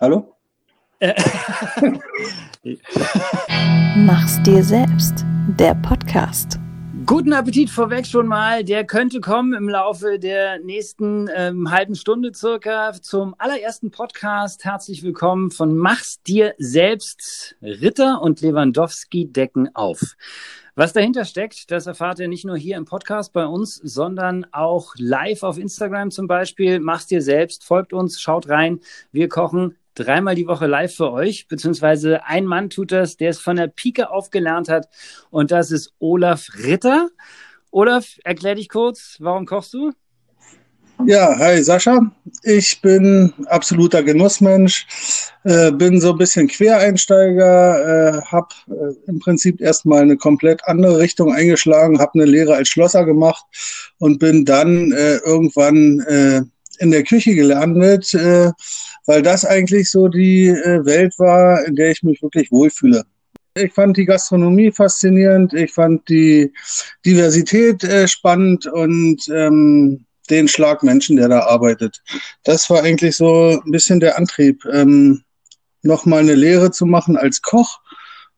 Hallo? Mach's dir selbst, der Podcast. Guten Appetit vorweg schon mal. Der könnte kommen im Laufe der nächsten ähm, halben Stunde circa zum allerersten Podcast. Herzlich willkommen von Mach's dir selbst. Ritter und Lewandowski decken auf. Was dahinter steckt, das erfahrt ihr nicht nur hier im Podcast bei uns, sondern auch live auf Instagram zum Beispiel. Mach's dir selbst, folgt uns, schaut rein. Wir kochen dreimal die Woche live für euch, beziehungsweise ein Mann tut das, der es von der Pike aufgelernt hat und das ist Olaf Ritter. Olaf, erklär dich kurz, warum kochst du? Ja, hi Sascha. Ich bin absoluter Genussmensch, äh, bin so ein bisschen Quereinsteiger, äh, habe äh, im Prinzip erstmal eine komplett andere Richtung eingeschlagen, habe eine Lehre als Schlosser gemacht und bin dann äh, irgendwann äh, in der Küche gelandet, äh, weil das eigentlich so die äh, Welt war, in der ich mich wirklich wohlfühle. Ich fand die Gastronomie faszinierend, ich fand die Diversität äh, spannend und ähm, den Schlag Menschen, der da arbeitet. Das war eigentlich so ein bisschen der Antrieb, ähm, nochmal eine Lehre zu machen als Koch.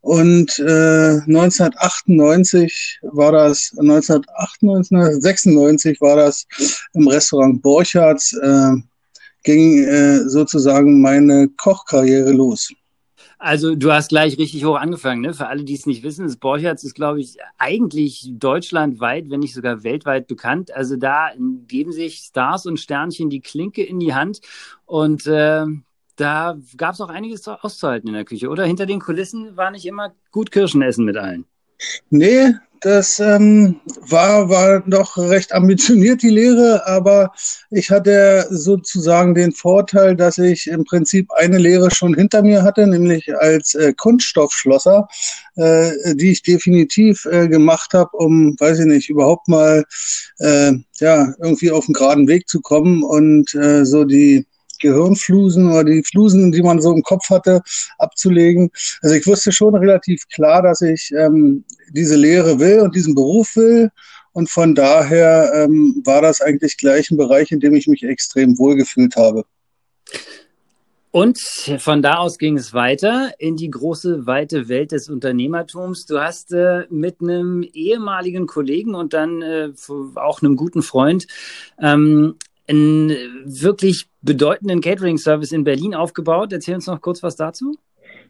Und äh, 1998 war das, 1998, 96 war das im Restaurant Borchards, äh, ging äh, sozusagen meine Kochkarriere los. Also du hast gleich richtig hoch angefangen, ne? Für alle, die es nicht wissen, das Borchards ist, glaube ich, eigentlich deutschlandweit, wenn nicht sogar weltweit bekannt. Also da geben sich Stars und Sternchen die Klinke in die Hand und äh, da gab es auch einiges auszuhalten in der Küche, oder? Hinter den Kulissen war nicht immer gut Kirschen essen mit allen. Nee, das ähm, war, war doch recht ambitioniert, die Lehre, aber ich hatte sozusagen den Vorteil, dass ich im Prinzip eine Lehre schon hinter mir hatte, nämlich als äh, Kunststoffschlosser, äh, die ich definitiv äh, gemacht habe, um, weiß ich nicht, überhaupt mal äh, ja irgendwie auf den geraden Weg zu kommen und äh, so die Gehirnflusen oder die Flusen, die man so im Kopf hatte, abzulegen. Also ich wusste schon relativ klar, dass ich ähm, diese Lehre will und diesen Beruf will. Und von daher ähm, war das eigentlich gleich ein Bereich, in dem ich mich extrem wohlgefühlt habe. Und von da aus ging es weiter in die große, weite Welt des Unternehmertums. Du hast äh, mit einem ehemaligen Kollegen und dann äh, auch einem guten Freund ähm, einen wirklich bedeutenden Catering-Service in Berlin aufgebaut. Erzähl uns noch kurz was dazu.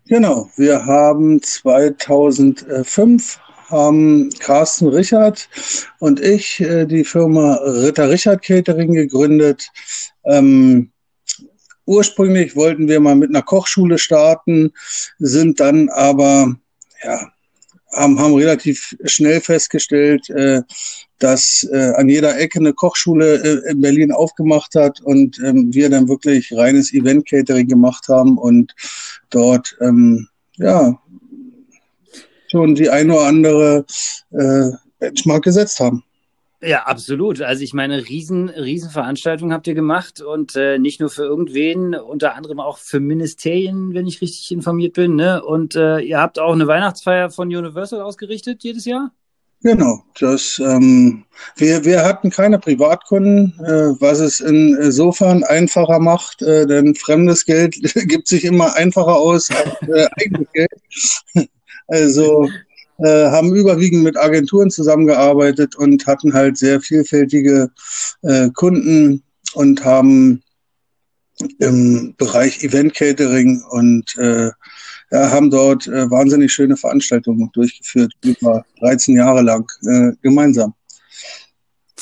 Genau, wir haben 2005 haben Carsten Richard und ich äh, die Firma Ritter Richard Catering gegründet. Ähm, ursprünglich wollten wir mal mit einer Kochschule starten, sind dann aber ja, haben, haben relativ schnell festgestellt, äh, dass äh, an jeder Ecke eine Kochschule äh, in Berlin aufgemacht hat und ähm, wir dann wirklich reines Event-Catering gemacht haben und dort ähm, ja schon die eine oder andere äh, Benchmark gesetzt haben. Ja, absolut. Also ich meine, riesen, riesen Veranstaltungen habt ihr gemacht und äh, nicht nur für irgendwen, unter anderem auch für Ministerien, wenn ich richtig informiert bin. Ne? Und äh, ihr habt auch eine Weihnachtsfeier von Universal ausgerichtet jedes Jahr? Genau, das ähm, wir, wir hatten keine Privatkunden, äh, was es insofern einfacher macht, äh, denn fremdes Geld gibt sich immer einfacher aus als äh, eigenes Geld. Also äh, haben überwiegend mit Agenturen zusammengearbeitet und hatten halt sehr vielfältige äh, Kunden und haben im Bereich Event Catering und äh, ja, haben dort äh, wahnsinnig schöne Veranstaltungen durchgeführt, über 13 Jahre lang äh, gemeinsam.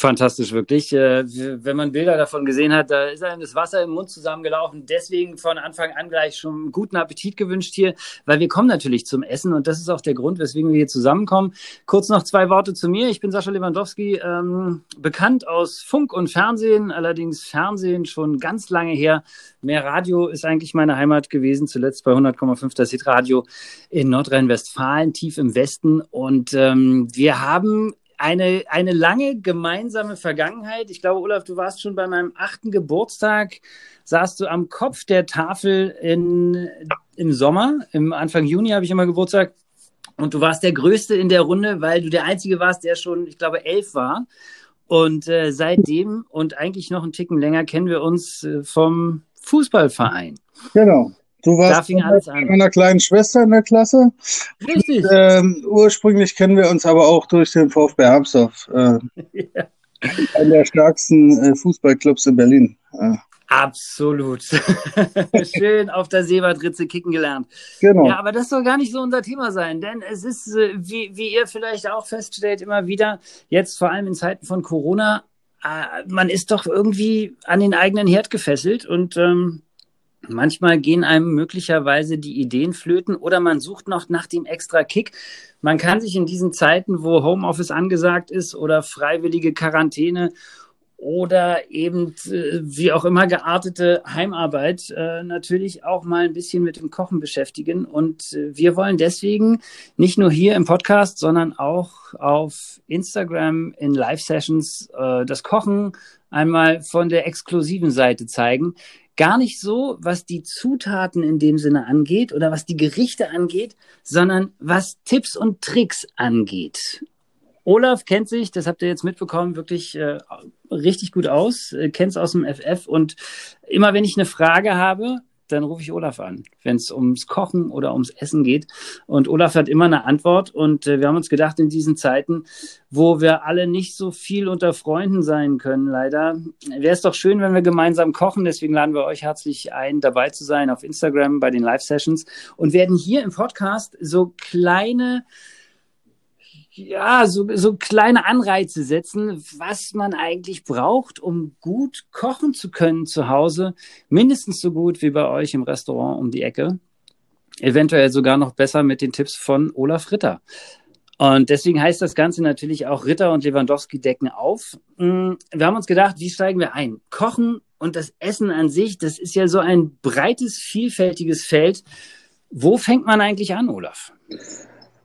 Fantastisch, wirklich. Äh, wenn man Bilder davon gesehen hat, da ist einem das Wasser im Mund zusammengelaufen. Deswegen von Anfang an gleich schon guten Appetit gewünscht hier, weil wir kommen natürlich zum Essen und das ist auch der Grund, weswegen wir hier zusammenkommen. Kurz noch zwei Worte zu mir. Ich bin Sascha Lewandowski, ähm, bekannt aus Funk und Fernsehen, allerdings Fernsehen schon ganz lange her. Mehr Radio ist eigentlich meine Heimat gewesen, zuletzt bei 100,5 das Hitradio in Nordrhein-Westfalen, tief im Westen. Und ähm, wir haben eine, eine lange gemeinsame Vergangenheit. Ich glaube, Olaf, du warst schon bei meinem achten Geburtstag, saßt du am Kopf der Tafel in, im Sommer. Im Anfang Juni habe ich immer Geburtstag. Und du warst der Größte in der Runde, weil du der Einzige warst, der schon, ich glaube, elf war. Und äh, seitdem und eigentlich noch einen Ticken länger kennen wir uns äh, vom Fußballverein. Genau. Du warst mit meiner kleinen Schwester in der Klasse. Richtig. Und, ähm, ursprünglich kennen wir uns aber auch durch den VfB Hamsdorf. Äh, ja. Einer der stärksten äh, Fußballclubs in Berlin. Äh. Absolut. Schön auf der Seebadritze kicken gelernt. Genau. Ja, aber das soll gar nicht so unser Thema sein, denn es ist, äh, wie, wie ihr vielleicht auch feststellt, immer wieder, jetzt vor allem in Zeiten von Corona, äh, man ist doch irgendwie an den eigenen Herd gefesselt und ähm, manchmal gehen einem möglicherweise die Ideen flöten oder man sucht noch nach dem extra Kick. Man kann sich in diesen Zeiten, wo Homeoffice angesagt ist oder freiwillige Quarantäne oder eben äh, wie auch immer geartete Heimarbeit äh, natürlich auch mal ein bisschen mit dem Kochen beschäftigen. Und äh, wir wollen deswegen nicht nur hier im Podcast, sondern auch auf Instagram in Live-Sessions das Kochen einmal von der exklusiven Seite zeigen. Gar nicht so, was die Zutaten in dem Sinne angeht oder was die Gerichte angeht, sondern was Tipps und Tricks angeht. Olaf kennt sich, das habt ihr jetzt mitbekommen, wirklich äh, richtig gut aus, äh, kennt es aus dem FF und immer wenn ich eine Frage habe, dann rufe ich Olaf an, wenn es ums Kochen oder ums Essen geht. Und Olaf hat immer eine Antwort. Und äh, wir haben uns gedacht, in diesen Zeiten, wo wir alle nicht so viel unter Freunden sein können, leider, wäre es doch schön, wenn wir gemeinsam kochen. Deswegen laden wir euch herzlich ein, dabei zu sein auf Instagram bei den Live-Sessions und werden hier im Podcast so kleine ja, so, so kleine Anreize setzen, was man eigentlich braucht, um gut kochen zu können zu Hause. Mindestens so gut wie bei euch im Restaurant um die Ecke. Eventuell sogar noch besser mit den Tipps von Olaf Ritter. Und deswegen heißt das Ganze natürlich auch Ritter und Lewandowski decken auf. Mm, wir haben uns gedacht, wie steigen wir ein? Kochen und das Essen an sich, das ist ja so ein breites, vielfältiges Feld. Wo fängt man eigentlich an, Olaf?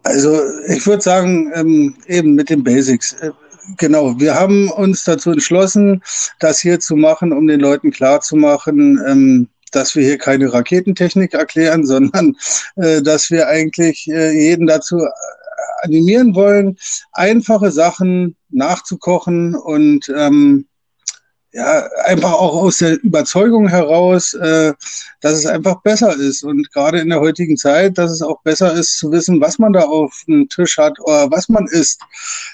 Also ich würde sagen, ähm, eben mit den Basics. Äh, genau, wir haben uns dazu entschlossen, das hier zu machen, um den Leuten klarzumachen, ähm, dass wir hier keine Raketentechnik erklären, sondern äh, dass wir eigentlich äh, jeden dazu äh, animieren wollen, einfache Sachen nachzukochen und ähm, ja, einfach auch aus der Überzeugung heraus, äh, dass es einfach besser ist. Und gerade in der heutigen Zeit, dass es auch besser ist zu wissen, was man da auf dem Tisch hat oder was man isst.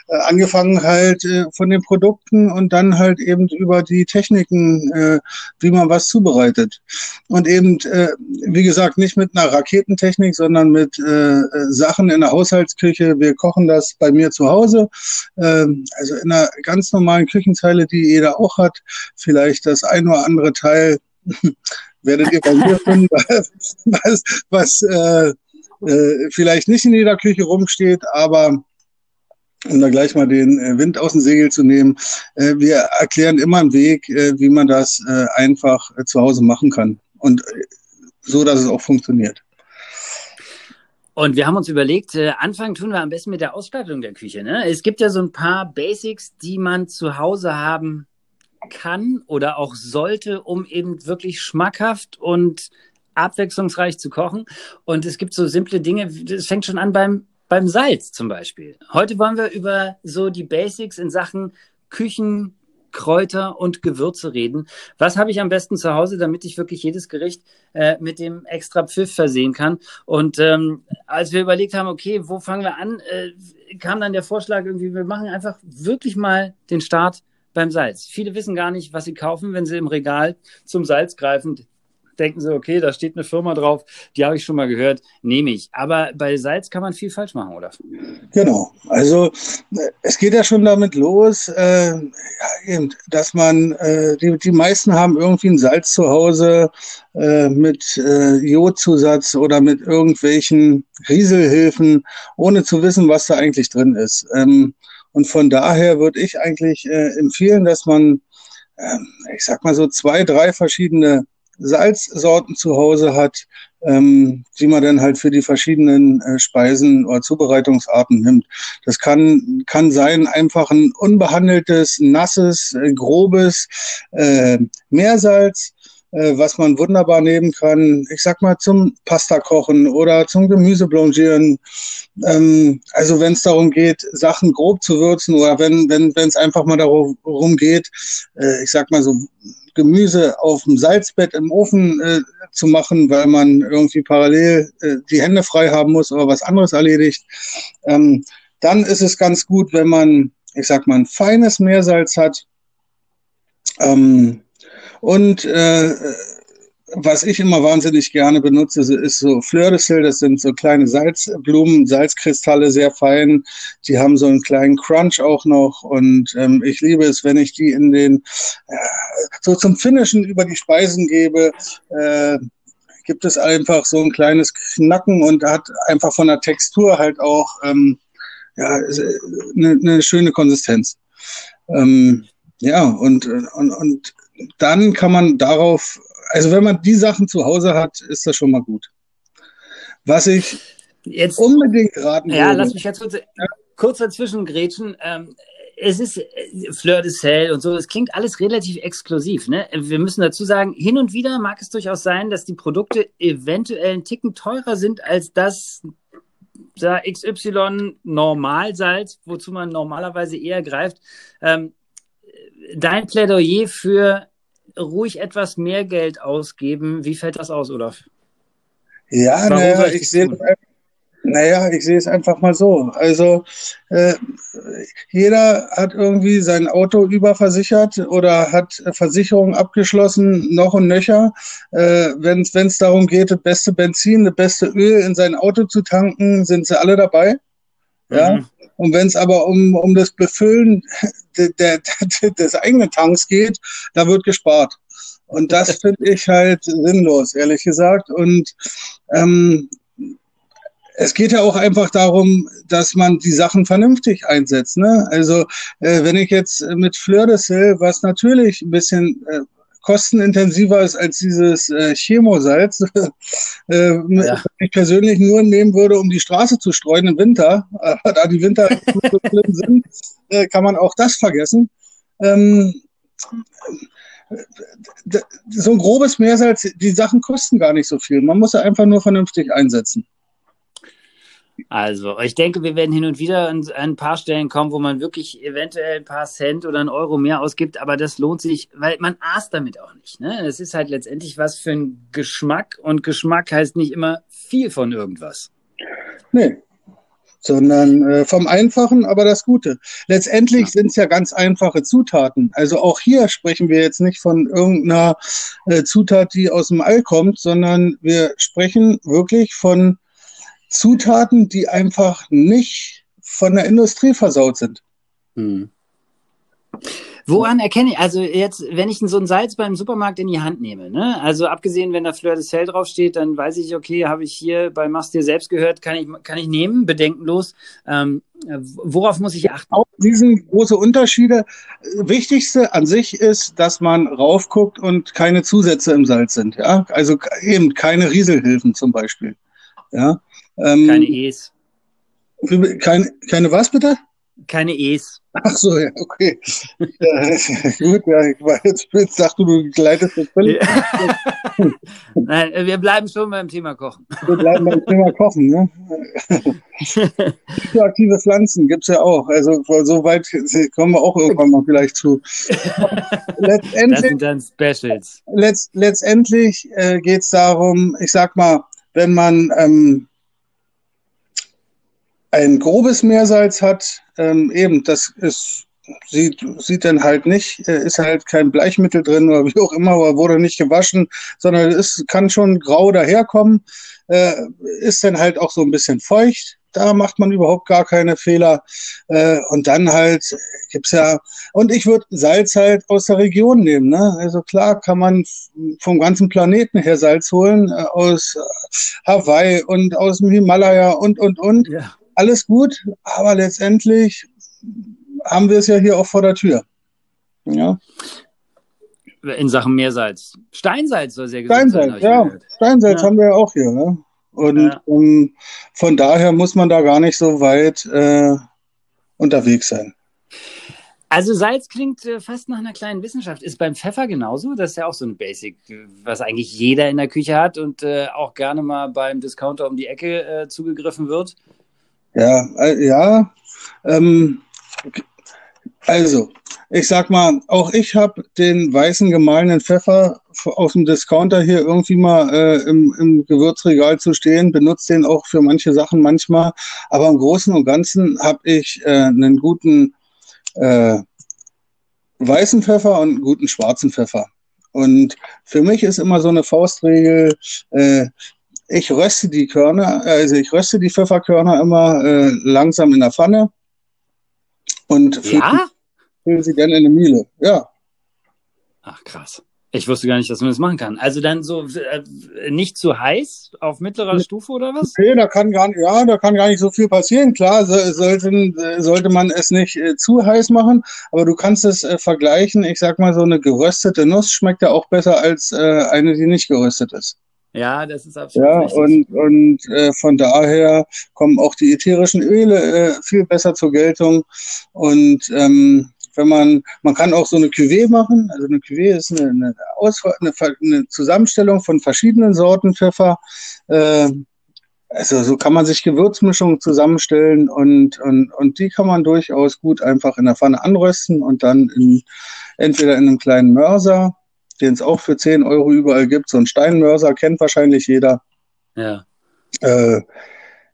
Äh, angefangen halt äh, von den Produkten und dann halt eben über die Techniken, äh, wie man was zubereitet. Und eben, äh, wie gesagt, nicht mit einer Raketentechnik, sondern mit äh, äh Sachen in der Haushaltsküche. Wir kochen das bei mir zu Hause, äh, also in einer ganz normalen Küchenzeile, die jeder auch hat vielleicht das ein oder andere Teil werdet ihr bei mir finden, was, was äh, äh, vielleicht nicht in jeder Küche rumsteht, aber um da gleich mal den äh, Wind aus dem Segel zu nehmen, äh, wir erklären immer einen Weg, äh, wie man das äh, einfach äh, zu Hause machen kann und äh, so, dass es auch funktioniert. Und wir haben uns überlegt, äh, anfangen tun wir am besten mit der Ausstattung der Küche. Ne? Es gibt ja so ein paar Basics, die man zu Hause haben kann oder auch sollte, um eben wirklich schmackhaft und abwechslungsreich zu kochen. Und es gibt so simple Dinge, es fängt schon an beim, beim Salz zum Beispiel. Heute wollen wir über so die Basics in Sachen Küchen, Kräuter und Gewürze reden. Was habe ich am besten zu Hause, damit ich wirklich jedes Gericht äh, mit dem extra Pfiff versehen kann? Und ähm, als wir überlegt haben, okay, wo fangen wir an, äh, kam dann der Vorschlag irgendwie, wir machen einfach wirklich mal den Start beim Salz. Viele wissen gar nicht, was sie kaufen, wenn sie im Regal zum Salz greifen. Denken sie, okay, da steht eine Firma drauf, die habe ich schon mal gehört, nehme ich. Aber bei Salz kann man viel falsch machen, oder? Genau. Also es geht ja schon damit los, äh, ja, eben, dass man, äh, die, die meisten haben irgendwie ein Salz zu Hause äh, mit äh, Jodzusatz oder mit irgendwelchen Rieselhilfen, ohne zu wissen, was da eigentlich drin ist. Ähm, und von daher würde ich eigentlich äh, empfehlen, dass man, äh, ich sag mal so zwei, drei verschiedene Salzsorten zu Hause hat, ähm, die man dann halt für die verschiedenen äh, Speisen oder Zubereitungsarten nimmt. Das kann, kann sein einfach ein unbehandeltes, nasses, äh, grobes äh, Meersalz was man wunderbar nehmen kann, ich sag mal zum Pasta kochen oder zum Gemüse blanchieren. Ähm, also wenn es darum geht, Sachen grob zu würzen oder wenn wenn wenn es einfach mal darum geht, äh, ich sag mal so Gemüse auf dem Salzbett im Ofen äh, zu machen, weil man irgendwie parallel äh, die Hände frei haben muss oder was anderes erledigt. Ähm, dann ist es ganz gut, wenn man, ich sag mal, ein feines Meersalz hat. Ähm, und äh, was ich immer wahnsinnig gerne benutze, ist so Fleur de Sel, das sind so kleine Salzblumen, Salzkristalle, sehr fein. Die haben so einen kleinen Crunch auch noch und ähm, ich liebe es, wenn ich die in den, äh, so zum Finishen über die Speisen gebe, äh, gibt es einfach so ein kleines Knacken und hat einfach von der Textur halt auch ähm, ja, eine, eine schöne Konsistenz. Ähm, ja, und, und, und dann kann man darauf also wenn man die Sachen zu Hause hat, ist das schon mal gut. Was ich jetzt unbedingt raten ja, würde. Ja, lass mich jetzt kurz, kurz dazwischen grätschen. Ähm, es ist äh, Fleur de Sel und so, es klingt alles relativ exklusiv. Ne? Wir müssen dazu sagen, hin und wieder mag es durchaus sein, dass die Produkte eventuell einen Ticken teurer sind als das da XY Normalsalz, wozu man normalerweise eher greift. Ähm, dein Plädoyer für ruhig etwas mehr Geld ausgeben. Wie fällt das aus, Olaf? Ja, naja, ich sehe naja, ich sehe es einfach mal so. Also äh, jeder hat irgendwie sein Auto überversichert oder hat Versicherungen abgeschlossen, noch und nöcher. Äh, Wenn es darum geht, das beste Benzin, das beste Öl in sein Auto zu tanken, sind sie alle dabei. Ja. Mhm. Und wenn es aber um, um das Befüllen der, der, des eigenen Tanks geht, da wird gespart. Und das finde ich halt sinnlos, ehrlich gesagt. Und ähm, es geht ja auch einfach darum, dass man die Sachen vernünftig einsetzt. Ne? Also äh, wenn ich jetzt mit Fleur de Sel, was natürlich ein bisschen äh, kostenintensiver ist als dieses äh, Chemosalz, äh, ja. ich persönlich nur nehmen würde, um die Straße zu streuen im Winter, äh, da die Winter so schlimm sind, äh, kann man auch das vergessen. Ähm, so ein grobes Meersalz, die Sachen kosten gar nicht so viel. Man muss sie einfach nur vernünftig einsetzen. Also, ich denke, wir werden hin und wieder an ein paar Stellen kommen, wo man wirklich eventuell ein paar Cent oder einen Euro mehr ausgibt, aber das lohnt sich, weil man aß damit auch nicht. Ne? Es ist halt letztendlich was für ein Geschmack und Geschmack heißt nicht immer viel von irgendwas. Nee, sondern äh, vom Einfachen, aber das Gute. Letztendlich ja. sind es ja ganz einfache Zutaten. Also auch hier sprechen wir jetzt nicht von irgendeiner äh, Zutat, die aus dem All kommt, sondern wir sprechen wirklich von Zutaten, die einfach nicht von der Industrie versaut sind. Hm. Woran erkenne ich, also jetzt, wenn ich so ein Salz beim Supermarkt in die Hand nehme, ne? also abgesehen, wenn da Fleur de Sel draufsteht, dann weiß ich, okay, habe ich hier bei Machst dir selbst gehört, kann ich, kann ich nehmen, bedenkenlos. Ähm, worauf muss ich achten? Auch diesen große Unterschiede. Wichtigste an sich ist, dass man raufguckt und keine Zusätze im Salz sind. Ja? Also eben keine Rieselhilfen zum Beispiel. Ja? Ähm, keine E's. Keine, keine was bitte? Keine E's. Ach so, ja, okay. ja, gut, ja, ich war jetzt, jetzt sagst du, du gleitest das völlig. Nein, wir bleiben schon beim Thema Kochen. Wir bleiben beim Thema Kochen, ne? Aktive Pflanzen gibt's ja auch. Also so weit kommen wir auch irgendwann mal vielleicht zu. letztendlich, das sind dann Specials. Letzt, letztendlich äh, geht's darum, ich sag mal, wenn man ähm, ein grobes Meersalz hat, ähm, eben, das ist, sieht, sieht dann halt nicht, äh, ist halt kein Bleichmittel drin oder wie auch immer, oder wurde nicht gewaschen, sondern es kann schon grau daherkommen, äh, ist dann halt auch so ein bisschen feucht. Da macht man überhaupt gar keine Fehler. Äh, und dann halt gibt's ja, und ich würde Salz halt aus der Region nehmen. Ne? Also klar kann man vom ganzen Planeten her Salz holen, äh, aus Hawaii und aus dem Himalaya und, und, und. Ja alles gut, aber letztendlich haben wir es ja hier auch vor der Tür. Ja. In Sachen Meersalz. Steinsalz soll sehr gesund Steinsalz. Ja, Steinsalz ja. haben wir ja auch hier. Ne? Und ja. um, ähm, von daher muss man da gar nicht so weit äh, unterwegs sein. Also Salz klingt äh, fast nach einer kleinen Wissenschaft. Ist beim Pfeffer genauso? Das ist ja auch so ein Basic, was eigentlich jeder in der Küche hat und äh, auch gerne mal beim Discounter um die Ecke äh, zugegriffen wird. Ja, äh, ja. Ähm, Also, ich sag mal, auch ich habe den weißen gemahlenen Pfeffer aus dem Discounter hier irgendwie mal äh, im, im Gewürzregal zu stehen, benutze den auch für manche Sachen manchmal. Aber im Großen und Ganzen habe ich äh, einen guten äh, weißen Pfeffer und einen guten schwarzen Pfeffer. Und für mich ist immer so eine Faustregel, äh, ich röste die Körner, also ich röste die Pfefferkörner immer äh, langsam in der Pfanne und Ja? füllen sie dann in eine Mühle. Ja. Ach, krass. Ich wusste gar nicht, dass man das machen kann. Also dann so äh, nicht zu heiß auf mittlerer Stufe oder was? Nee, da kann gar nicht, ja, da kann gar nicht so viel passieren. Klar, so, sollten, sollte man es nicht äh, zu heiß machen, aber du kannst es äh, vergleichen. Ich sag mal, so eine geröstete Nuss schmeckt ja auch besser als äh, eine, die nicht geröstet ist. Ja, das ist absolut Ja, richtig. und, und äh, von daher kommen auch die ätherischen Öle äh, viel besser zur Geltung. Und ähm, wenn man, man kann auch so eine Cuvée machen. Also eine Cuvée ist eine, eine, Auswahl, eine, eine Zusammenstellung von verschiedenen Sorten Pfeffer. Äh, also so kann man sich Gewürzmischungen zusammenstellen und, und, und die kann man durchaus gut einfach in der Pfanne anrösten und dann in, entweder in einem kleinen Mörser, den es auch für 10 Euro überall gibt. So ein Steinmörser kennt wahrscheinlich jeder. ja. Äh,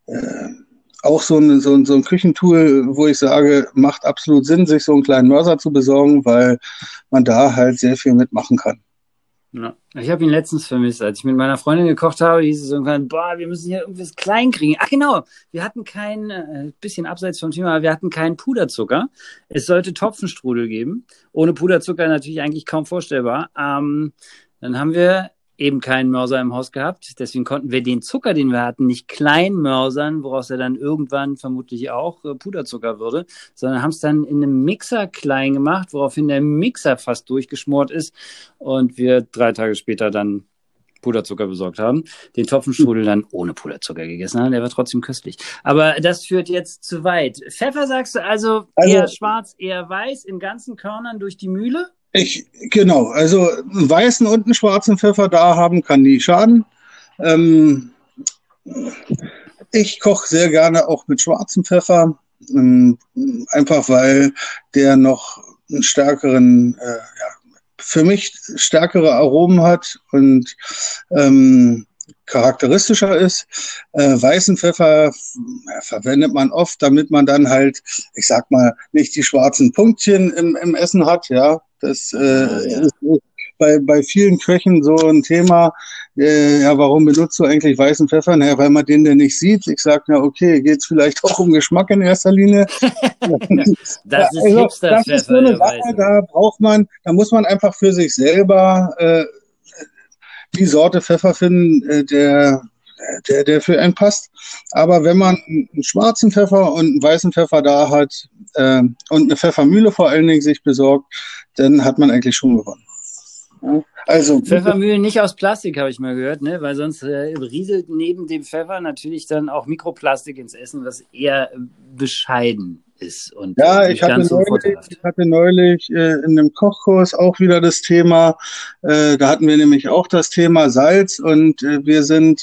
äh, auch so ein, so, ein, so ein Küchentool, wo ich sage, macht absolut Sinn, sich so einen kleinen Mörser zu besorgen, weil man da halt sehr viel mitmachen kann. Ja. Ich habe ihn letztens vermisst, als ich mit meiner Freundin gekocht habe, hieß es irgendwann, boah, wir müssen hier irgendwas klein kriegen. Ach genau, wir hatten kein, äh, bisschen abseits vom Thema, wir hatten keinen Puderzucker. Es sollte Topfenstrudel geben. Ohne Puderzucker natürlich eigentlich kaum vorstellbar. Ähm, dann haben wir eben keinen Mörser im Haus gehabt. Deswegen konnten wir den Zucker, den wir hatten, nicht klein mörsern, woraus er dann irgendwann vermutlich auch äh, Puderzucker würde, sondern haben es dann in einem Mixer klein gemacht, woraufhin der Mixer fast durchgeschmort ist und wir drei Tage später dann Puderzucker besorgt haben, den Topfenstrudel dann ohne Puderzucker gegessen haben. Der war trotzdem köstlich. Aber das führt jetzt zu weit. Pfeffer sagst du also, Also- eher schwarz, eher weiß, in ganzen Körnern durch die Mühle? Ich, genau, also einen weißen und einen schwarzen Pfeffer da haben kann nie schaden. Ähm, ich koche sehr gerne auch mit schwarzem Pfeffer, ähm, einfach weil der noch einen stärkeren, äh, ja, für mich stärkere Aromen hat und ähm, charakteristischer ist. Äh, weißen Pfeffer ja, verwendet man oft, damit man dann halt, ich sag mal, nicht die schwarzen Punktchen im, im Essen hat. Ja, das äh, Ah, ja. ist bei, bei vielen Köchen so ein Thema. Äh, ja, warum benutzt du eigentlich weißen Pfeffer? Naja, weil man den denn nicht sieht. Ich sag, na okay, geht's vielleicht auch um Geschmack in erster Linie. Das ist Also, das ist so eine Sache, da braucht man, da muss man einfach für sich selber äh, die Sorte Pfeffer finden, äh, der, der, der für einen passt. Aber wenn man einen schwarzen Pfeffer und einen weißen Pfeffer da hat äh, und eine Pfeffermühle vor allen Dingen sich besorgt, dann hat man eigentlich schon gewonnen. Ja, also Pfeffermühlen nicht aus Plastik, habe ich mal gehört, ne? weil sonst äh, rieselt neben dem Pfeffer natürlich dann auch Mikroplastik ins Essen, was eher bescheiden ist und Ja, äh, ich hatte, neulich, ich hatte neulich äh, in einem Kochkurs auch wieder das Thema, äh, da hatten wir nämlich auch das Thema Salz und äh, wir sind,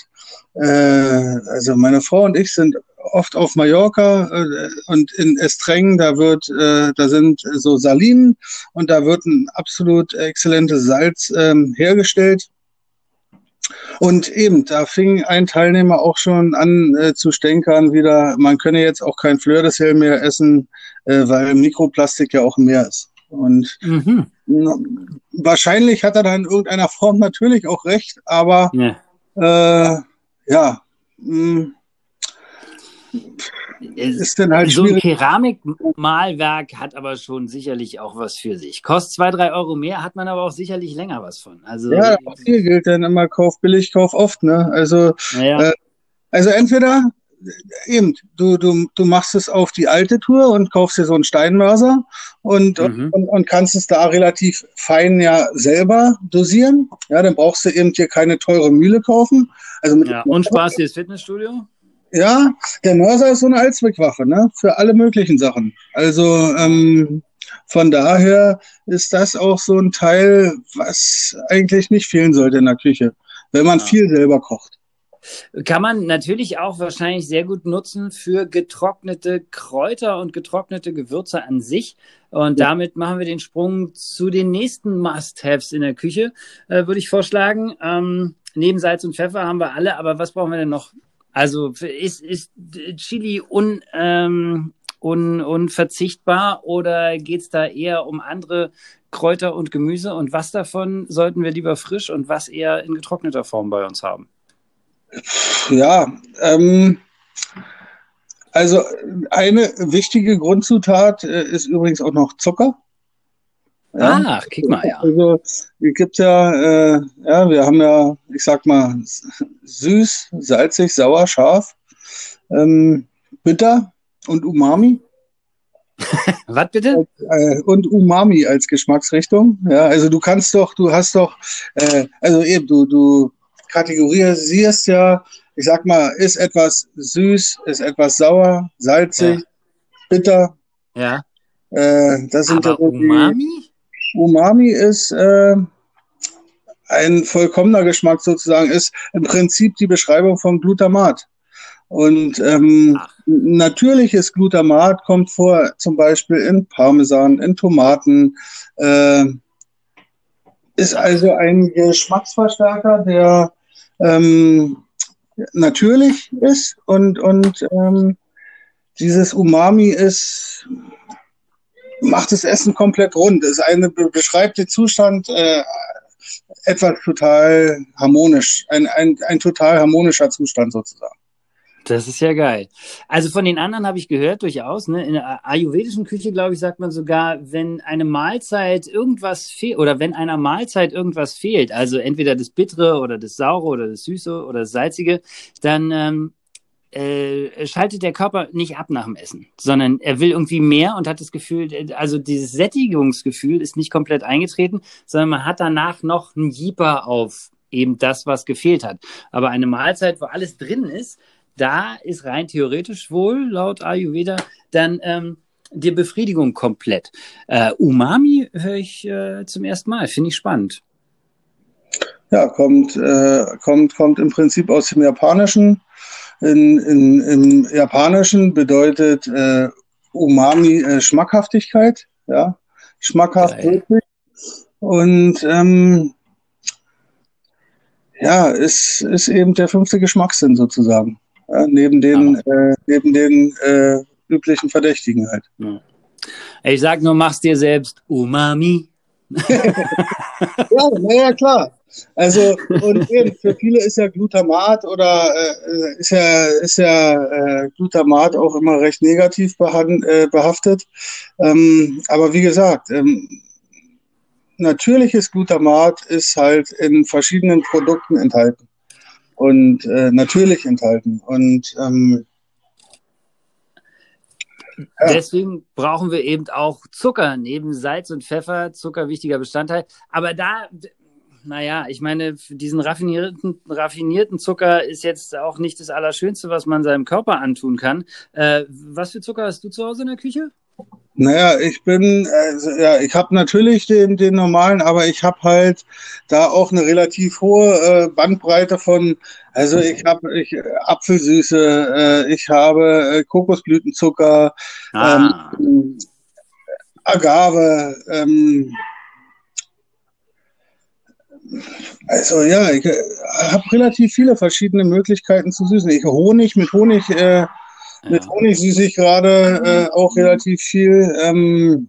äh, also meine Frau und ich sind oft auf Mallorca äh, und in Estrengen, da wird, äh, da sind so Salinen und da wird ein absolut exzellentes Salz ähm, hergestellt. Und eben, da fing ein Teilnehmer auch schon an äh, zu stänkern wieder, man könne jetzt auch kein Fleur de Sel mehr essen, äh, weil Mikroplastik ja auch im Meer ist. Und Mhm. wahrscheinlich hat er da in irgendeiner Form natürlich auch recht, aber Ja. äh, ja, mh, ist dann halt so ein. Keramikmalwerk hat aber schon sicherlich auch was für sich. Kostet zwei, drei Euro mehr, hat man aber auch sicherlich länger was von. Also, Ja, auch hier gilt dann immer Kauf billig, Kauf oft, ne? Also naja, äh, Also entweder eben, du, du, du machst es auf die alte Tour und kaufst dir so einen Steinmörser und, Mhm. und, und kannst es da relativ fein ja selber dosieren. Ja, dann brauchst du eben hier keine teure Mühle kaufen. Also ja. und Spaß fürs Fitnessstudio? Ja, der Mörser ist so eine Allzweckwaffe, ne? Für alle möglichen Sachen. Also ähm, von daher ist das auch so ein Teil, was eigentlich nicht fehlen sollte in der Küche, wenn man Ja. viel selber kocht. Kann man natürlich auch wahrscheinlich sehr gut nutzen für getrocknete Kräuter und getrocknete Gewürze an sich. Und ja. damit machen wir den Sprung zu den nächsten Must-Haves in der Küche, äh, würde ich vorschlagen. Ähm, neben Salz und Pfeffer haben wir alle, aber was brauchen wir denn noch? Also ist, ist Chili un, ähm, un, unverzichtbar oder geht's da eher um andere Kräuter und Gemüse? Und was davon sollten wir lieber frisch und was eher in getrockneter Form bei uns haben? Ja, ähm, also eine wichtige Grundzutat äh, ist übrigens auch noch Zucker. Ja? Ach, kick mal, ja. Also, es gibt ja, äh, ja, wir haben ja, ich sag mal, süß, salzig, sauer, scharf, ähm, bitter und Umami. Was bitte? Äh, und Umami als Geschmacksrichtung. Ja, also du kannst doch, du hast doch, äh, also eben, du, du kategorisierst ja, ich sag mal, ist etwas süß, ist etwas sauer, salzig, ja. bitter. Ja. Äh, das sind Aber ja Umami? Umami ist äh, ein vollkommener Geschmack sozusagen, ist im Prinzip die Beschreibung von Glutamat. Und ähm, natürliches Glutamat kommt vor, zum Beispiel in Parmesan, in Tomaten. Äh, ist also ein Geschmacksverstärker, der ähm, natürlich ist und, und ähm, dieses Umami ist macht das Essen komplett rund. Es eine beschreibt den Zustand äh, etwas total harmonisch, ein, ein, ein total harmonischer Zustand sozusagen. Das ist ja geil. Also von den anderen habe ich gehört, durchaus. Ne? In der ayurvedischen Küche, glaube ich, sagt man sogar, wenn eine Mahlzeit irgendwas fehlt oder wenn einer Mahlzeit irgendwas fehlt, also entweder das Bittere oder das Saure oder das Süße oder das Salzige, dann ähm, äh, schaltet der Körper nicht ab nach dem Essen, sondern er will irgendwie mehr und hat das Gefühl, also dieses Sättigungsgefühl ist nicht komplett eingetreten, sondern man hat danach noch einen Jeeper auf eben das, was gefehlt hat. Aber eine Mahlzeit, wo alles drin ist, da ist rein theoretisch wohl, laut Ayurveda, dann ähm, die Befriedigung komplett. Äh, Umami höre ich äh, zum ersten Mal, finde ich spannend. Ja, kommt, äh, kommt, kommt im Prinzip aus dem Japanischen. In, in, Im Japanischen bedeutet äh, Umami äh, Schmackhaftigkeit, ja, schmackhaft wirklich. Und ähm, ja, ist, ist eben der fünfte Geschmackssinn sozusagen. Ja, neben den, äh, neben den äh, üblichen Verdächtigen halt. Ich sag nur, mach's dir selbst Umami. ja, naja, klar. Also, und eben, für viele ist ja Glutamat oder äh, ist ja, ist ja äh, Glutamat auch immer recht negativ äh, behaftet. Ähm, aber wie gesagt, ähm, natürliches Glutamat ist halt in verschiedenen Produkten enthalten und äh, natürlich enthalten. Und ähm. Deswegen brauchen wir eben auch Zucker, neben Salz und Pfeffer, Zucker wichtiger Bestandteil. Aber da, naja, ich meine, diesen raffinierten, raffinierten Zucker ist jetzt auch nicht das Allerschönste, was man seinem Körper antun kann. Äh, was für Zucker hast du zu Hause in der Küche? Naja, ich bin, also, ja, ich habe natürlich den, den normalen, aber ich habe halt da auch eine relativ hohe äh, Bandbreite von, also ich habe ich, Apfelsüße, äh, ich habe äh, Kokosblütenzucker, ah. ähm, Agave, ähm, also ja, ich äh, habe relativ viele verschiedene Möglichkeiten zu süßen. Ich Honig mit Honig äh, mit Honig süße ich gerade äh, auch relativ viel. Ähm,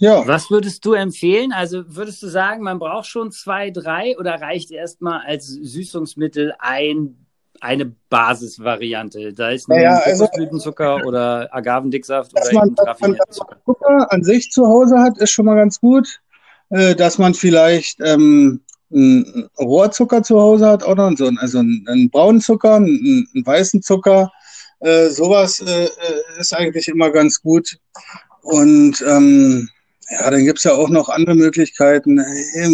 ja. Was würdest du empfehlen? Also würdest du sagen, man braucht schon zwei, drei oder reicht erstmal als Süßungsmittel ein, eine Basisvariante? Da ist naja, also, Kokosblütenzucker oder Agavendicksaft oder man, Raffiniertenzucker. Zucker an sich zu Hause hat, ist schon mal ganz gut. Äh, dass man vielleicht ähm, einen Rohrzucker zu Hause hat oder so, also einen, einen braunen Zucker, einen, einen weißen Zucker. Äh, sowas äh, äh, ist eigentlich immer ganz gut. Und ähm, ja, dann gibt's ja auch noch andere Möglichkeiten.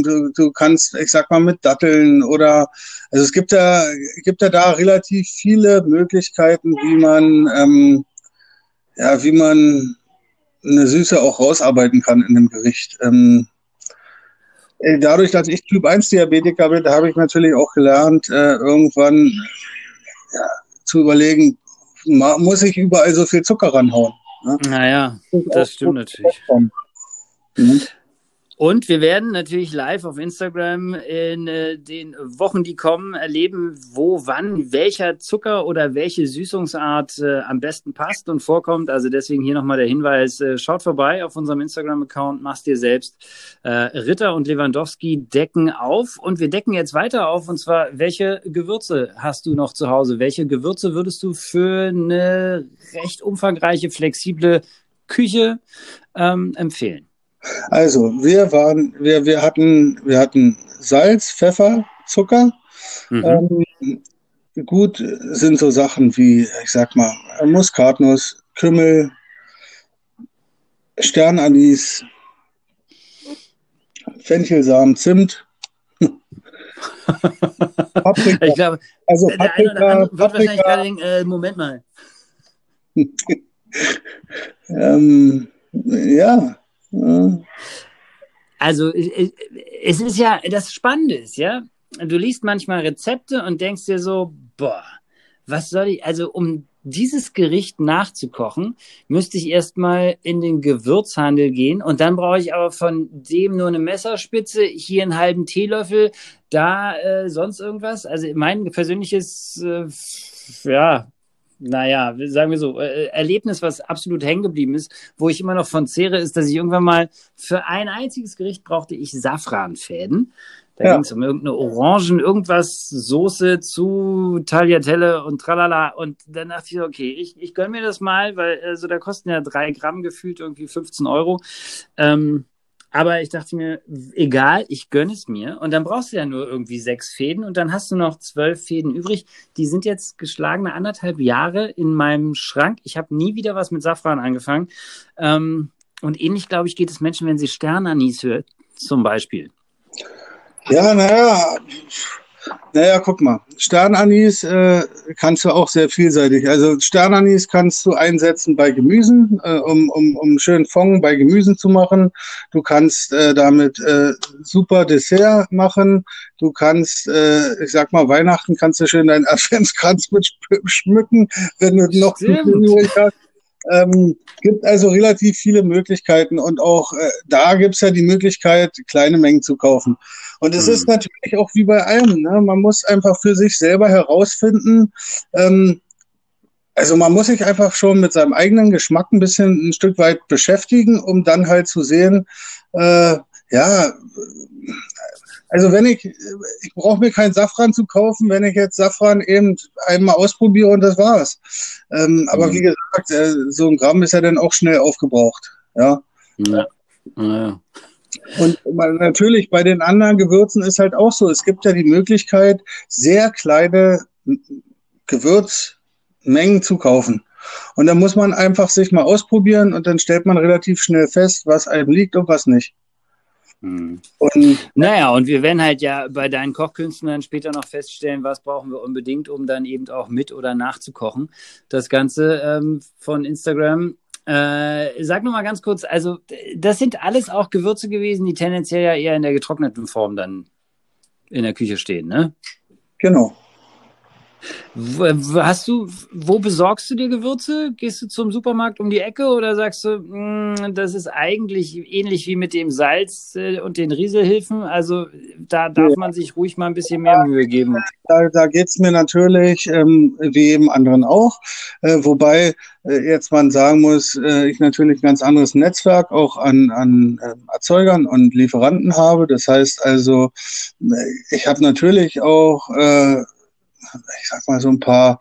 Du, du kannst, ich sag mal, mit Datteln oder also es gibt ja, gibt ja da relativ viele Möglichkeiten, wie man ähm, ja, wie man eine Süße auch rausarbeiten kann in dem Gericht. Ähm, äh, dadurch, dass ich Typ 1 Diabetiker bin, habe ich natürlich auch gelernt, äh, irgendwann ja, zu überlegen, muss ich überall so viel Zucker ranhauen? Ne? Naja, das stimmt natürlich. Mhm. Und wir werden natürlich live auf Instagram in äh, den Wochen, die kommen, erleben, wo, wann, welcher Zucker oder welche Süßungsart äh, am besten passt und vorkommt. Also deswegen hier nochmal der Hinweis, äh, schaut vorbei auf unserem Instagram-Account, mach's dir selbst. Äh, Ritter und Lewandowski decken auf und wir decken jetzt weiter auf und zwar, welche Gewürze hast du noch zu Hause? Welche Gewürze würdest du für eine recht umfangreiche, flexible Küche ähm, empfehlen? Also, wir waren, wir, wir hatten, wir hatten Salz, Pfeffer, Zucker. Mhm. Ähm, gut sind so Sachen wie, ich sag mal, Muskatnuss, Kümmel, Sternanis, Fenchelsamen, Zimt. Paprika. Ich glaube, also Paprika, der eine wird Paprika, wahrscheinlich gerade denken, äh, Moment mal. ähm, ja, also es ist ja, das Spannende ist, ja, du liest manchmal Rezepte und denkst dir so, boah, was soll ich, also um dieses Gericht nachzukochen, müsste ich erstmal in den Gewürzhandel gehen und dann brauche ich aber von dem nur eine Messerspitze, hier einen halben Teelöffel, da äh, sonst irgendwas. Also mein persönliches, äh, ja, naja, sagen wir so, äh, Erlebnis, was absolut hängen geblieben ist, wo ich immer noch von zehre, ist, dass ich irgendwann mal für ein einziges Gericht brauchte ich Safranfäden. Da ja. ging es um irgendeine Orangen, irgendwas, Soße zu Tagliatelle und tralala. Und dann dachte ich, okay, ich, ich gönn mir das mal, weil also da kosten ja drei Gramm gefühlt irgendwie 15 Euro. Ähm, aber ich dachte mir, egal, ich gönne es mir. Und dann brauchst du ja nur irgendwie sechs Fäden und dann hast du noch zwölf Fäden übrig. Die sind jetzt geschlagene anderthalb Jahre in meinem Schrank. Ich habe nie wieder was mit Safran angefangen. Ähm, und ähnlich, glaube ich, geht es Menschen, wenn sie Sternanis hören, zum Beispiel. Ja, naja, naja, guck mal. Sternanis äh, kannst du auch sehr vielseitig. Also Sternanis kannst du einsetzen bei Gemüsen, äh, um, um, um schön Fond bei Gemüsen zu machen. Du kannst äh, damit äh, super Dessert machen. Du kannst, äh, ich sag mal, Weihnachten kannst du schön deinen Adventskranz mit schmücken, wenn du noch übrig hast. Ähm, gibt also relativ viele Möglichkeiten und auch äh, da gibt's ja die Möglichkeit, kleine Mengen zu kaufen. Und es mhm. ist natürlich auch wie bei allem, ne? man muss einfach für sich selber herausfinden, ähm, also man muss sich einfach schon mit seinem eigenen Geschmack ein bisschen ein Stück weit beschäftigen, um dann halt zu sehen, äh, ja, also wenn ich, ich brauche mir keinen Safran zu kaufen, wenn ich jetzt Safran eben einmal ausprobiere und das war's. Ähm, aber mhm. wie gesagt, äh, so ein Gramm ist ja dann auch schnell aufgebraucht. Ja. ja. ja. Und natürlich bei den anderen Gewürzen ist halt auch so, es gibt ja die Möglichkeit, sehr kleine Gewürzmengen zu kaufen. Und dann muss man einfach sich mal ausprobieren und dann stellt man relativ schnell fest, was einem liegt und was nicht. Hm. Und, naja, und wir werden halt ja bei deinen Kochkünsten dann später noch feststellen, was brauchen wir unbedingt, um dann eben auch mit oder nachzukochen. Das Ganze ähm, von Instagram. Äh, sag noch mal ganz kurz, also das sind alles auch Gewürze gewesen, die tendenziell ja eher in der getrockneten Form dann in der Küche stehen, ne? Genau. Hast du, wo besorgst du dir Gewürze? Gehst du zum Supermarkt um die Ecke oder sagst du, mh, hm, das ist eigentlich ähnlich wie mit dem Salz äh, und den Rieselhilfen? Also da darf man sich ruhig mal ein bisschen mehr Mühe geben. Da, da geht es mir natürlich ähm, wie jedem anderen auch. Äh, wobei äh, jetzt man sagen muss, äh, ich natürlich ein ganz anderes Netzwerk auch an, an äh, Erzeugern und Lieferanten habe. Das heißt also, äh, ich habe natürlich auch äh, ich sag mal, so ein paar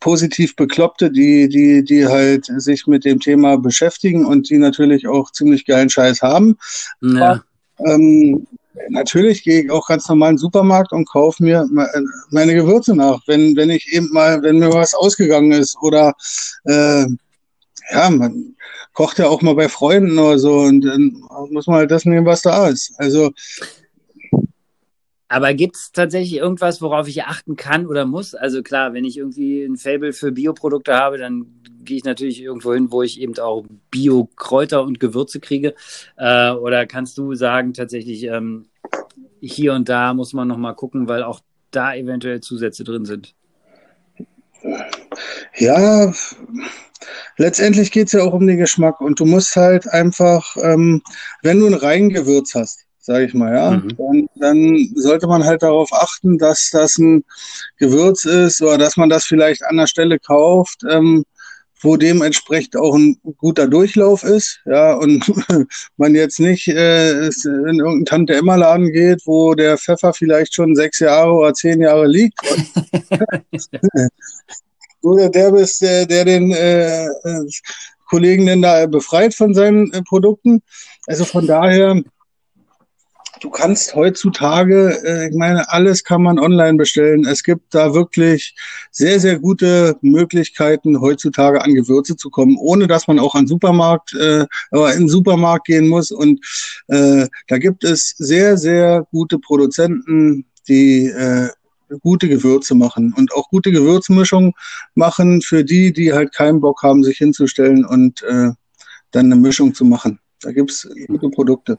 positiv Bekloppte, die, die, die halt sich mit dem Thema beschäftigen und die natürlich auch ziemlich geilen Scheiß haben. Ja. ähm, natürlich gehe ich auch ganz normal in den Supermarkt und kaufe mir meine Gewürze nach, wenn, wenn ich eben mal, wenn mir was ausgegangen ist oder äh, ja, man kocht ja auch mal bei Freunden oder so und dann muss man halt das nehmen, was da ist. Also aber gibt es tatsächlich irgendwas, worauf ich achten kann oder muss? Also klar, wenn ich irgendwie ein Fable für Bioprodukte habe, dann gehe ich natürlich irgendwo hin, wo ich eben auch Bio-Kräuter und Gewürze kriege. Äh, oder kannst du sagen, tatsächlich, ähm, hier und da muss man nochmal gucken, weil auch da eventuell Zusätze drin sind? Ja, letztendlich geht es ja auch um den Geschmack und du musst halt einfach, ähm, wenn du ein Reingewürz hast, sage ich mal, ja, mhm. dann, dann, sollte man halt darauf achten, dass das ein Gewürz ist oder dass man das vielleicht an der Stelle kauft, ähm, wo dementsprechend auch ein guter Durchlauf ist, ja, und man jetzt nicht äh, in irgendeinen Tante-Emma-Laden geht, wo der Pfeffer vielleicht schon sechs Jahre oder zehn Jahre liegt. du der bist, der, der den äh, Kollegen denn da befreit von seinen äh, Produkten. Also von daher du kannst heutzutage, äh, ich meine, alles kann man online bestellen. Es gibt da wirklich sehr, sehr gute Möglichkeiten, heutzutage an Gewürze zu kommen, ohne dass man auch an Supermarkt, äh, aber in den Supermarkt gehen muss. Und äh, da gibt es sehr, sehr gute Produzenten, die äh, gute Gewürze machen und auch gute Gewürzmischungen machen für die, die halt keinen Bock haben, sich hinzustellen und äh, dann eine Mischung zu machen. Da gibt's gute Produkte.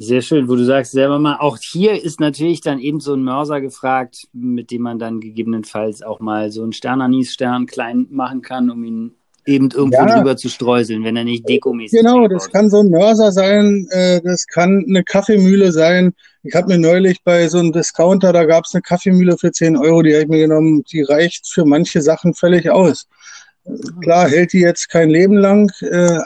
Sehr schön, wo du sagst selber mal, auch hier ist natürlich dann eben so ein Mörser gefragt, mit dem man dann gegebenenfalls auch mal so einen Sternanis-Stern klein machen kann, um ihn eben irgendwo ja. drüber zu streuseln, wenn er nicht dekomäßig ist. Genau, das kann so ein Mörser sein, äh, das kann eine Kaffeemühle sein. Ich habe mir neulich bei so einem Discounter, da gab es eine Kaffeemühle für 10 Euro, die habe ich mir genommen, die reicht für manche Sachen völlig aus. Klar hält die jetzt kein Leben lang, äh,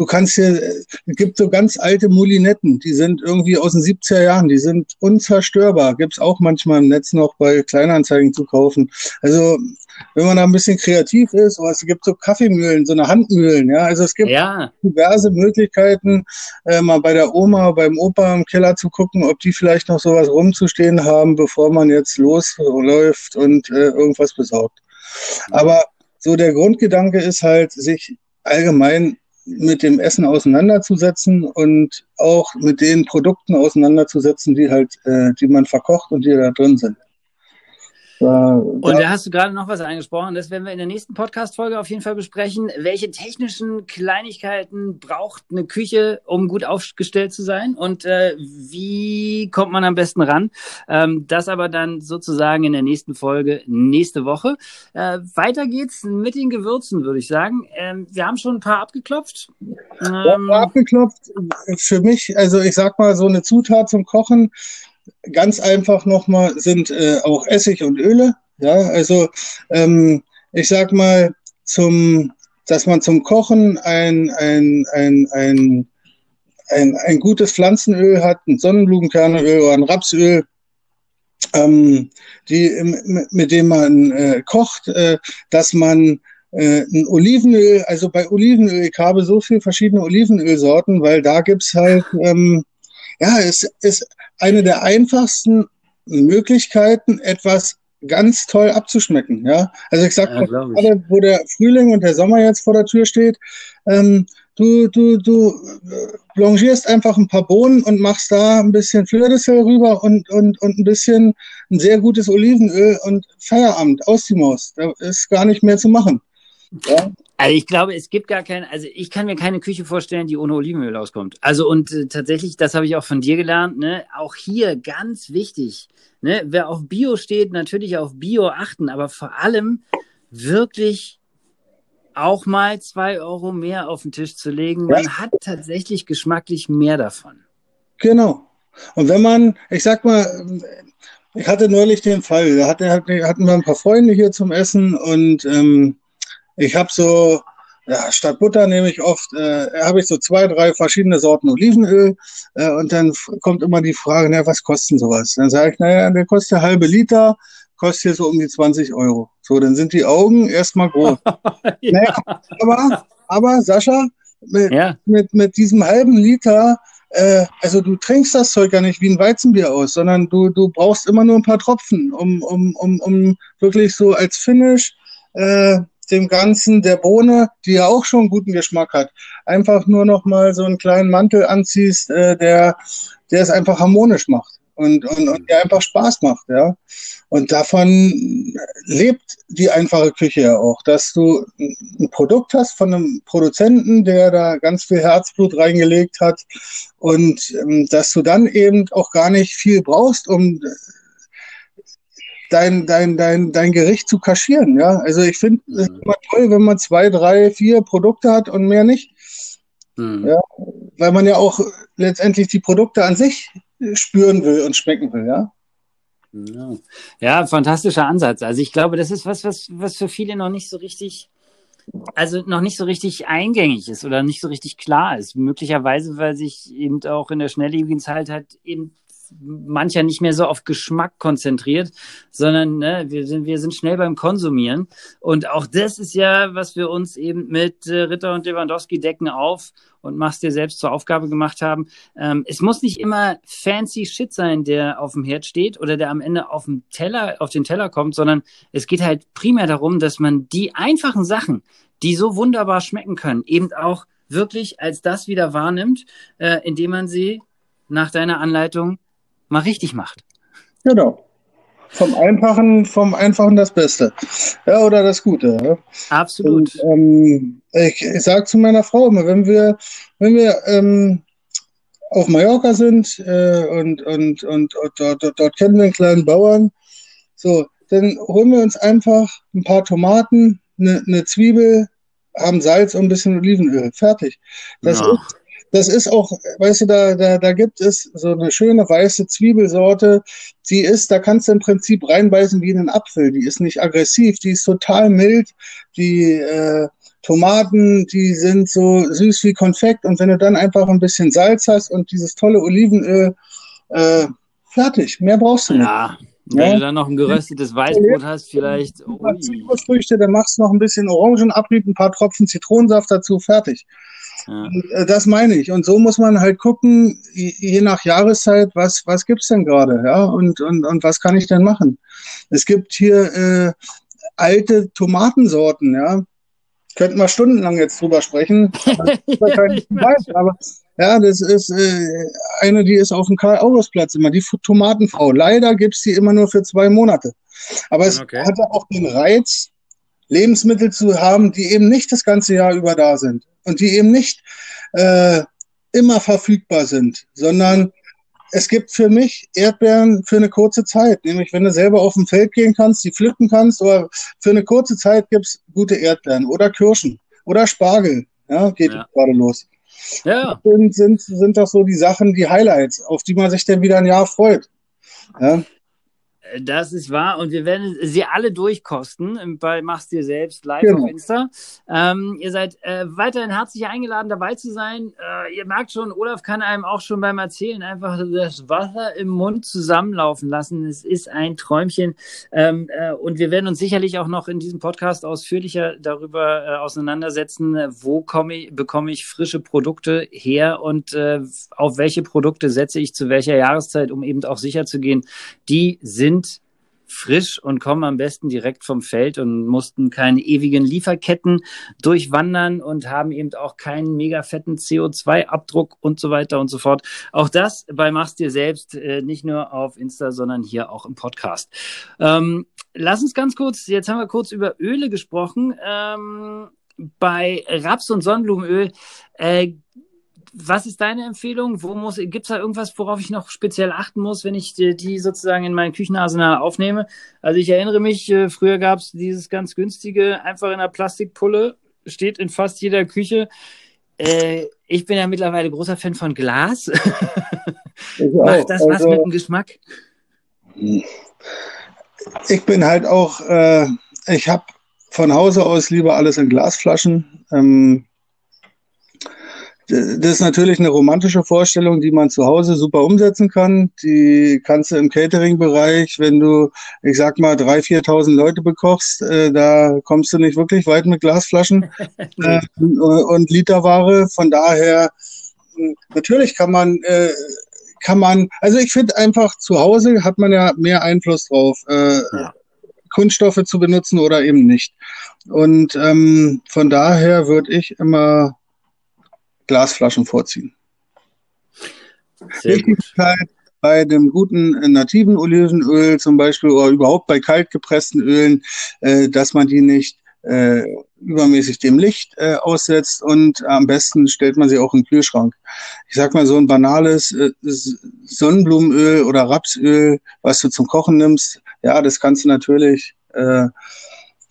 du kannst hier, es gibt so ganz alte Molinetten, die sind irgendwie aus den 70er Jahren, die sind unzerstörbar. Gibt es auch manchmal im Netz noch bei Kleinanzeigen zu kaufen. Also wenn man da ein bisschen kreativ ist, oder es gibt so Kaffeemühlen, so eine Handmühlen, ja. Also es gibt ja. diverse Möglichkeiten, äh, mal bei der Oma, beim Opa im Keller zu gucken, ob die vielleicht noch sowas rumzustehen haben, bevor man jetzt losläuft und äh, irgendwas besorgt. Aber so der Grundgedanke ist halt, sich allgemein mit dem Essen auseinanderzusetzen und auch mit den Produkten auseinanderzusetzen, die halt, äh, die man verkocht und die da drin sind. Und da hast du gerade noch was angesprochen, das werden wir in der nächsten Podcast-Folge auf jeden Fall besprechen. Welche technischen Kleinigkeiten braucht eine Küche, um gut aufgestellt zu sein? Und äh, wie kommt man am besten ran? Ähm, das aber dann sozusagen in der nächsten Folge nächste Woche. Äh, weiter geht's mit den Gewürzen, würde ich sagen. Ähm, wir haben schon ein paar abgeklopft. Ähm, ja, abgeklopft. Für mich, also ich sag mal, so eine Zutat zum Kochen ganz einfach nochmal sind äh, auch Essig und Öle. Ja, also ähm, ich sag mal, zum, dass man zum Kochen ein, ein, ein, ein, ein, ein gutes Pflanzenöl hat, ein Sonnenblumenkernöl oder ein Rapsöl, ähm, die, mit dem man äh, kocht, äh, dass man äh, ein Olivenöl, also bei Olivenöl, ich habe so viele verschiedene Olivenölsorten, weil da gibt's halt, ähm, ja, es ist eine der einfachsten Möglichkeiten, etwas ganz toll abzuschmecken. Ja, also ich sag ja, gerade, wo der Frühling und der Sommer jetzt vor der Tür steht, ähm, du du du äh, blanchierst einfach ein paar Bohnen und machst da ein bisschen Fleur de Sel rüber und und und ein bisschen ein sehr gutes Olivenöl und Feierabend aus die Maus. Da ist gar nicht mehr zu machen. Ja? Also ich glaube, es gibt gar keine, also ich kann mir keine Küche vorstellen, die ohne Olivenöl auskommt. Also und äh, tatsächlich, das habe ich auch von dir gelernt, ne? Auch hier ganz wichtig, ne? Wer auf Bio steht, natürlich auf Bio achten, aber vor allem wirklich auch mal zwei Euro mehr auf den Tisch zu legen. Man ja. hat tatsächlich geschmacklich mehr davon. Genau. Und wenn man, ich sag mal, ich hatte neulich den Fall, da hatten, hatten wir ein paar Freunde hier zum Essen und ähm, ich habe so, ja, statt Butter nehme ich oft, äh, habe ich so zwei, drei verschiedene Sorten Olivenöl äh, und dann kommt immer die Frage, na, was kostet sowas? Dann sage ich, naja, der kostet ja halbe Liter, kostet hier so um die 20 Euro. So, dann sind die Augen erstmal groß. ja. naja, aber, aber Sascha, mit, ja. mit, mit diesem halben Liter, äh, also du trinkst das Zeug ja nicht wie ein Weizenbier aus, sondern du, du brauchst immer nur ein paar Tropfen, um, um, um, um wirklich so als Finish äh, dem Ganzen der Bohne, die ja auch schon guten Geschmack hat, einfach nur noch mal so einen kleinen Mantel anziehst, äh, der, der es einfach harmonisch macht. und, und, und die einfach Spaß macht, ja. Und davon lebt die einfache Küche ja auch, dass du ein Produkt hast von einem Produzenten, der da ganz viel Herzblut reingelegt hat und ähm, dass du dann eben auch gar nicht viel brauchst, um dein, dein, dein, dein Gericht zu kaschieren. Ja? Also ich finde es mhm. immer toll, wenn man zwei, drei, vier Produkte hat und mehr nicht. Mhm. Ja? Weil man ja auch letztendlich die Produkte an sich spüren will und schmecken will, ja. Ja. ja, fantastischer Ansatz. Also ich glaube, das ist was, was, was für viele noch nicht so richtig, also noch nicht so richtig eingängig ist oder nicht so richtig klar ist. Möglicherweise, weil sich eben auch in der schnelllebigen Zeit halt eben mancher nicht mehr so auf Geschmack konzentriert, sondern ne, wir, sind, wir sind schnell beim Konsumieren. Und auch das ist ja, was wir uns eben mit äh, Ritter und Lewandowski decken auf und machst dir selbst zur Aufgabe gemacht haben. Ähm, es muss nicht immer fancy Shit sein, der auf dem Herd steht oder der am Ende auf dem Teller, auf den Teller kommt, sondern es geht halt primär darum, dass man die einfachen Sachen, die so wunderbar schmecken können, eben auch wirklich als das wieder wahrnimmt, äh, indem man sie nach deiner Anleitung mal richtig macht. Genau. Vom Einfachen, vom Einfachen das Beste. Ja, oder das Gute. Ja. Absolut. Und, ähm, ich ich sage zu meiner Frau immer, wenn wir, wenn wir ähm, auf Mallorca sind äh, und, und, und, und dort, dort, dort kennen wir einen kleinen Bauern, so, dann holen wir uns einfach ein paar Tomaten, eine, eine Zwiebel, haben Salz und ein bisschen Olivenöl. Fertig. Das ja. ist das ist auch, weißt du, da, da, da gibt es so eine schöne weiße Zwiebelsorte, die ist, da kannst du im Prinzip reinbeißen wie in einen Apfel. Die ist nicht aggressiv, die ist total mild. Die äh, Tomaten, die sind so süß wie Konfekt. Und wenn du dann einfach ein bisschen Salz hast und dieses tolle Olivenöl, äh, fertig. Mehr brauchst du nicht. Ja. Wenn ja. du dann noch ein geröstetes Weißbrot hast, vielleicht. Zitrusfrüchte, dann machst du noch ein bisschen Orangenabrieb, ein paar Tropfen Zitronensaft dazu, fertig. Ja. Äh, das meine ich. Und so muss man halt gucken, je nach Jahreszeit, was, was gibt's denn gerade, ja, und, und, und was kann ich denn machen? Es gibt hier äh, alte Tomatensorten, ja. Könnten wir stundenlang jetzt drüber sprechen. aber ja, das ist äh, eine, die ist auf dem Karl-August-Platz immer, die Tomatenfrau. Leider gibt's die immer nur für zwei Monate. Aber es okay. hatte auch den Reiz, Lebensmittel zu haben, die eben nicht das ganze Jahr über da sind und die eben nicht äh, immer verfügbar sind, sondern es gibt für mich Erdbeeren für eine kurze Zeit, nämlich wenn du selber auf dem Feld gehen kannst, die pflücken kannst, oder für eine kurze Zeit gibt's gute Erdbeeren oder Kirschen oder Spargel, ja, geht ja. gerade los. Ja. Das sind, sind, sind doch so die Sachen, die Highlights, auf die man sich dann wieder ein Jahr freut. Ja. Das ist wahr und wir werden sie alle durchkosten bei Mach's dir selbst live genau. auf Insta. Ähm, ihr seid äh, weiterhin herzlich eingeladen, dabei zu sein. Äh, ihr merkt schon, Olaf kann einem auch schon beim Erzählen einfach das Wasser im Mund zusammenlaufen lassen. Es ist ein Träumchen. Ähm, äh, und wir werden uns sicherlich auch noch in diesem Podcast ausführlicher darüber äh, auseinandersetzen, wo komme ich, bekomme ich frische Produkte her und äh, auf welche Produkte setze ich zu welcher Jahreszeit, um eben auch sicher zu gehen, die sind frisch und kommen am besten direkt vom Feld und mussten keine ewigen Lieferketten durchwandern und haben eben auch keinen mega fetten CO2-Abdruck und so weiter und so fort. Auch das bei Machst dir selbst, äh, nicht nur auf Insta, sondern hier auch im Podcast. Ähm, lass uns ganz kurz, jetzt haben wir kurz über Öle gesprochen. Ähm, bei Raps- und Sonnenblumenöl äh, was ist deine Empfehlung? Wo muss, gibt's da irgendwas, worauf ich noch speziell achten muss, wenn ich die, sozusagen in mein Küchenarsenal aufnehme? Also ich erinnere mich, äh, früher gab's dieses ganz günstige, einfach in einer Plastikpulle, steht in fast jeder Küche. Äh, ich bin ja mittlerweile großer Fan von Glas. Macht das also, was mit dem Geschmack? Ich bin halt auch, äh, ich habe von Hause aus lieber alles in Glasflaschen. Ähm, das ist natürlich eine romantische Vorstellung, die man zu Hause super umsetzen kann. Die kannst du im Catering-Bereich, wenn du, ich sag mal, 3.000, 4.000 Leute bekochst, äh, da kommst du nicht wirklich weit mit Glasflaschen äh, und Literware. Von daher, natürlich kann man, äh, kann man, also ich finde einfach, zu Hause hat man ja mehr Einfluss drauf. Äh, ja. Kunststoffe zu benutzen oder eben nicht. Und ähm, von daher würde ich immer Glasflaschen vorziehen. Sehr Wichtigkeit, bei dem guten äh, nativen Olivenöl zum Beispiel oder überhaupt bei kaltgepressten Ölen, äh, dass man die nicht äh, übermäßig dem Licht äh, aussetzt und am besten stellt man sie auch im Kühlschrank. Ich sag mal so ein banales äh, Sonnenblumenöl oder Rapsöl, was du zum Kochen nimmst, ja, das kannst du natürlich, äh,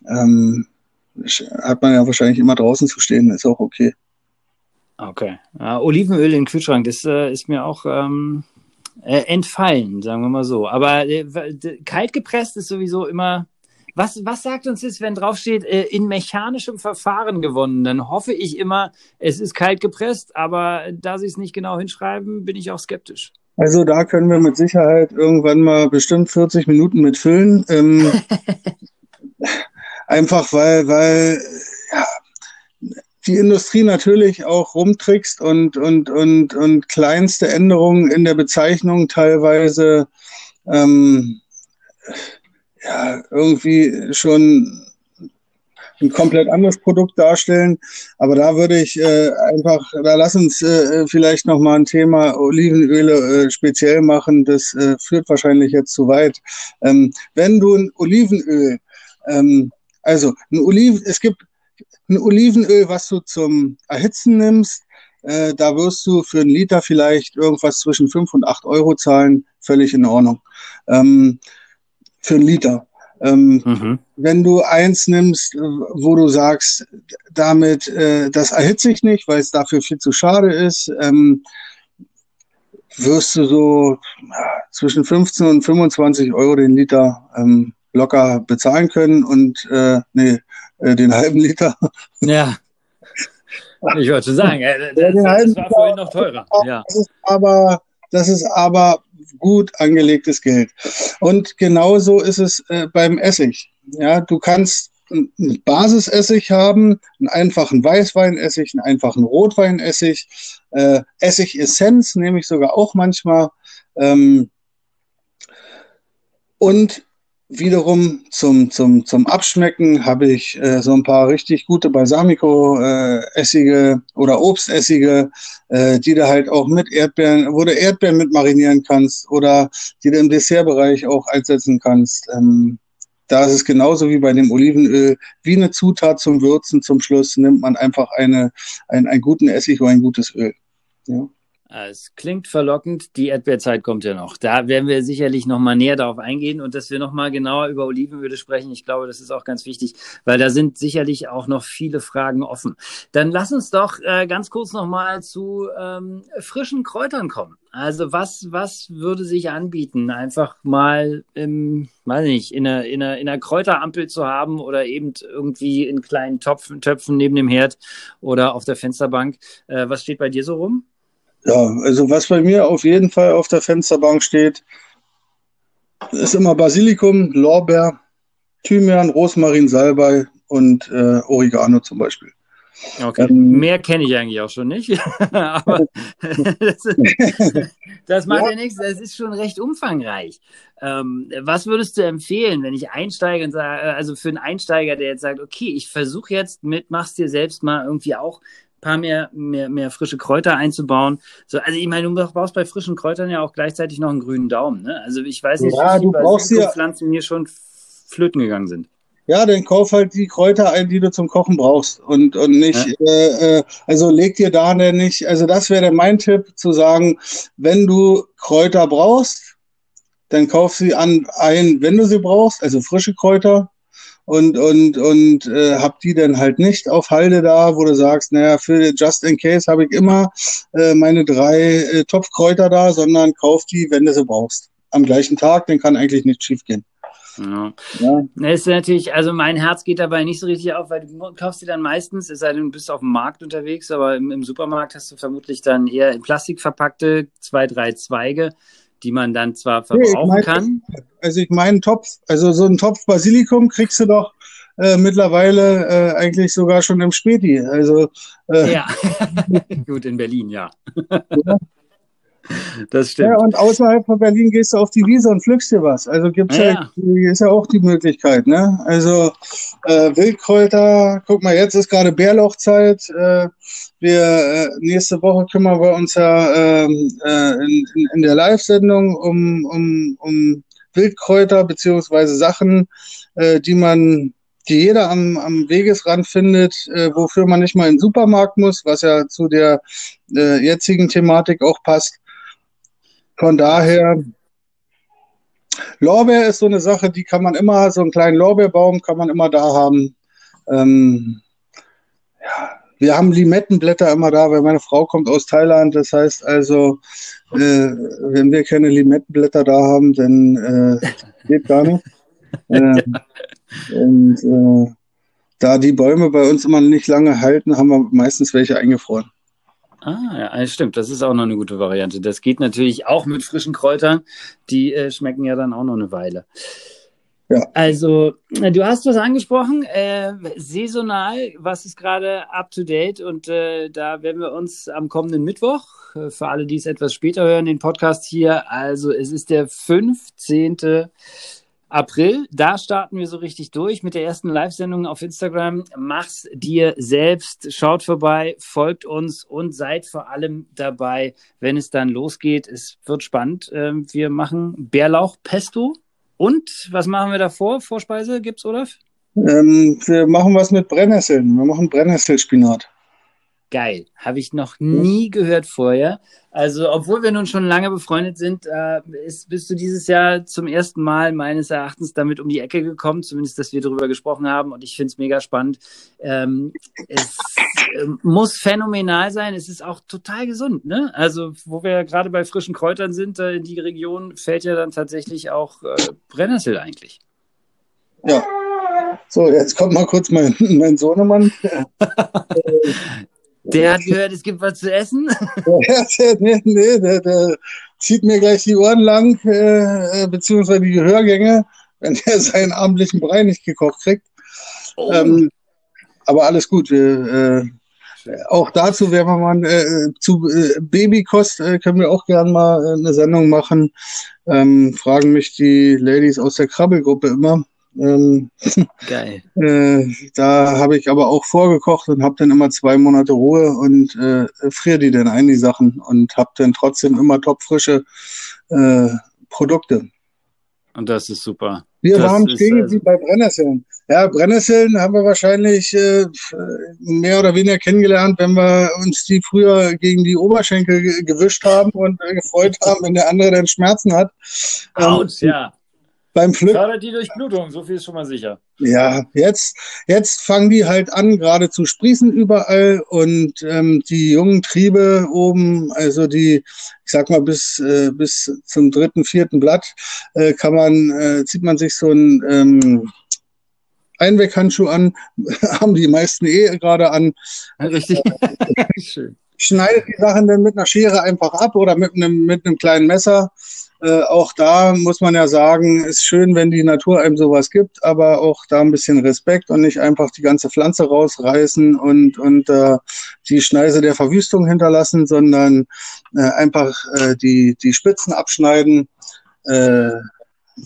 ähm, hat man ja wahrscheinlich immer draußen zu stehen, ist auch okay. Okay. Ja, Olivenöl im Kühlschrank, das äh, ist mir auch ähm, äh, entfallen, sagen wir mal so. Aber äh, kalt gepresst ist sowieso immer was, was sagt uns das, wenn draufsteht, äh, in mechanischem Verfahren gewonnen? Dann hoffe ich immer, es ist kalt gepresst, aber da sie es nicht genau hinschreiben, bin ich auch skeptisch. Also da können wir mit Sicherheit irgendwann mal bestimmt 40 Minuten mit füllen. Ähm, einfach weil, weil die Industrie natürlich auch rumtrickst und, und, und, und kleinste Änderungen in der Bezeichnung teilweise ähm, ja, irgendwie schon ein komplett anderes Produkt darstellen. Aber da würde ich äh, einfach, da lass uns äh, vielleicht nochmal ein Thema Olivenöle äh, speziell machen. Das äh, führt wahrscheinlich jetzt zu weit. Ähm, wenn du ein Olivenöl, ähm, also ein Oliven, es gibt ein Olivenöl, was du zum Erhitzen nimmst, äh, da wirst du für einen Liter vielleicht irgendwas zwischen fünf und acht Euro zahlen, völlig in Ordnung. Ähm, für einen Liter. Ähm, mhm. Wenn du eins nimmst, wo du sagst, damit, äh, das erhitze ich nicht, weil es dafür viel zu schade ist, ähm, wirst du so ja, zwischen 15 und 25 Euro den Liter ähm, locker bezahlen können und äh, nee, äh, den halben Liter. Ja. Ich wollte sagen, äh, das, das war vorhin noch teurer. Ja. Das ist aber, das ist aber gut angelegtes Geld. Und genauso ist es äh, beim Essig. Ja, du kannst einen Basisessig haben, einen einfachen Weißweinessig, einen einfachen Rotweinessig, äh, Essigessenz nehme ich sogar auch manchmal. Ähm, und wiederum zum, zum, zum Abschmecken habe ich äh, so ein paar richtig gute Balsamico-Essige äh, oder Obstessige, äh, die du halt auch mit Erdbeeren, wo du Erdbeeren mit marinieren kannst oder die du im Dessertbereich auch einsetzen kannst. Ähm, da ist es genauso wie bei dem Olivenöl, wie eine Zutat zum Würzen zum Schluss nimmt man einfach eine, ein, einen guten Essig oder ein gutes Öl. Ja. Es klingt verlockend, die Erdbeerzeit kommt ja noch. Da werden wir sicherlich noch mal näher darauf eingehen und dass wir noch mal genauer über Olivenöle sprechen. Ich glaube, das ist auch ganz wichtig, weil da sind sicherlich auch noch viele Fragen offen. Dann lass uns doch äh, ganz kurz noch mal zu ähm, frischen Kräutern kommen. Also was, was würde sich anbieten, einfach mal, im, weiß nicht, in einer, in, einer, in einer Kräuterampel zu haben oder eben irgendwie in kleinen Topfen, Töpfen neben dem Herd oder auf der Fensterbank. Äh, was steht bei dir so rum? Ja, also was bei mir auf jeden Fall auf der Fensterbank steht, ist immer Basilikum, Lorbeer, Thymian, Rosmarin, Salbei und äh, Oregano zum Beispiel. Okay, ähm, mehr kenne ich eigentlich auch schon nicht. Aber das, das macht ja. ja. nichts, das ist schon recht umfangreich. Ähm, was würdest du empfehlen, wenn ich einsteige und sage, also für einen Einsteiger, der jetzt sagt, okay, ich versuche jetzt mit, mach's dir selbst mal irgendwie auch paar mehr, mehr, mehr frische Kräuter einzubauen. So, also ich meine, du brauchst bei frischen Kräutern ja auch gleichzeitig noch einen grünen Daumen. Ne? Also ich weiß nicht, ja, wie viele Pflanzen mir schon flöten gegangen sind. Ja, dann kauf halt die Kräuter ein, die du zum Kochen brauchst und, und nicht, ja. äh, äh also leg dir da denn nicht, also das wäre mein Tipp, zu sagen, wenn du Kräuter brauchst, dann kauf sie an ein, wenn du sie brauchst, also frische Kräuter, und, und, und äh, hab die dann halt nicht auf Halde da, wo du sagst, naja, für Just in Case habe ich immer äh, meine drei äh, Topfkräuter da, sondern kauf die, wenn du sie brauchst. Am gleichen Tag, dann kann eigentlich nichts schief gehen. Ja. ja. Das ist natürlich, also mein Herz geht dabei nicht so richtig auf, weil du kaufst die dann meistens, es sei denn, du bist auf dem Markt unterwegs, aber im, im Supermarkt hast du vermutlich dann eher in Plastik verpackte zwei, drei Zweige die man dann zwar verbrauchen nee, mein, kann. Also ich meine Topf, also so ein Topf Basilikum kriegst du doch äh, mittlerweile äh, eigentlich sogar schon im Späti. Also äh, ja, gut in Berlin, ja. ja. Das stimmt. Ja, und außerhalb von Berlin gehst du auf die Wiese und pflückst dir was. Also gibt's ja, ja ist ja auch die Möglichkeit, ne? Also äh, Wildkräuter, guck mal, jetzt ist gerade Bärlauchzeit. Äh, wir äh, nächste Woche kümmern wir uns ja ähm, äh, in, in, in der Live-Sendung um, um, um Wildkräuter beziehungsweise Sachen, äh, die man die jeder am, am Wegesrand findet, äh, wofür man nicht mal in den Supermarkt muss, was ja zu der äh, jetzigen Thematik auch passt. Von daher, Lorbeer ist so eine Sache, die kann man immer, so einen kleinen Lorbeerbaum kann man immer da haben. Ähm, ja, wir haben Limettenblätter immer da, weil meine Frau kommt aus Thailand. Das heißt also, äh, wenn wir keine Limettenblätter da haben, dann äh, geht gar nicht. Äh, und da die Bäume bei uns immer nicht lange halten, haben wir meistens welche eingefroren. Ah, ja, stimmt. Das ist auch noch eine gute Variante. Das geht natürlich auch mit frischen Kräutern. Die äh, schmecken ja dann auch noch eine Weile. Ja. Also, äh, du hast was angesprochen, äh, saisonal, was ist gerade up to date? Und äh, da werden wir uns am kommenden Mittwoch, äh, für alle, die es etwas später hören, den Podcast hier, also es ist der 15. April, da starten wir so richtig durch mit der ersten Live-Sendung auf Instagram. Mach's dir selbst, schaut vorbei, folgt uns und seid vor allem dabei, wenn es dann losgeht. Es wird spannend. Ähm, wir machen Bärlauch-Pesto. Und was machen wir davor? Vorspeise gibt's, Olaf? Ähm, wir machen was mit Brennnesseln. Wir machen Brennnesselspinat. Geil. Habe ich noch nie gehört vorher. Also, obwohl wir nun schon lange befreundet sind, äh, ist, bist du dieses Jahr zum ersten Mal meines Erachtens damit um die Ecke gekommen, zumindest, dass wir darüber gesprochen haben. Und ich finde es mega spannend. Ähm, es äh, muss phänomenal sein. Es ist auch total gesund. Ne? Also, wo wir gerade bei frischen Kräutern sind, äh, in die Region fällt ja dann tatsächlich auch äh, Brennnessel eigentlich. Ja. So, jetzt kommt mal kurz mein, mein Sohnemann. Der hat gehört, es gibt was zu essen? Ja, nee, nee, der, der zieht mir gleich die Ohren lang, äh, beziehungsweise die Gehörgänge, wenn er seinen abendlichen Brei nicht gekocht kriegt. Oh. Ähm, aber alles gut. Wir, äh, auch dazu werden wir mal äh, zu äh, Babykost äh, können wir auch gerne mal äh, eine Sendung machen. Ähm, fragen mich die Ladies aus der Krabbelgruppe immer. Ähm, Geil. Äh, da habe ich aber auch vorgekocht und habe dann immer zwei Monate Ruhe und äh, friere die dann ein, die Sachen, und habe dann trotzdem immer topfrische äh, Produkte. Und das ist super. Wir das waren stehen also... bei Brennnesseln. Ja, Brennnesseln haben wir wahrscheinlich äh, mehr oder weniger kennengelernt, wenn wir uns die früher gegen die Oberschenkel gewischt haben und äh, gefreut haben, wenn der andere dann Schmerzen hat. Autsch, ähm, ja beim Pflücken. Fördert die Durchblutung, so viel ist schon mal sicher. Ja, jetzt, jetzt fangen die halt an, gerade zu sprießen überall und ähm, die jungen Triebe oben, also die, ich sag mal, bis, äh, bis zum dritten, vierten Blatt, äh, kann man, äh, zieht man sich so ein ähm, Einweghandschuh an, haben die meisten eh gerade an. Richtig. Schön. Schneidet die Sachen dann mit einer Schere einfach ab oder mit einem, mit einem kleinen Messer äh, auch da muss man ja sagen, ist schön, wenn die Natur einem sowas gibt, aber auch da ein bisschen Respekt und nicht einfach die ganze Pflanze rausreißen und, und äh, die Schneise der Verwüstung hinterlassen, sondern äh, einfach äh, die, die Spitzen abschneiden, äh,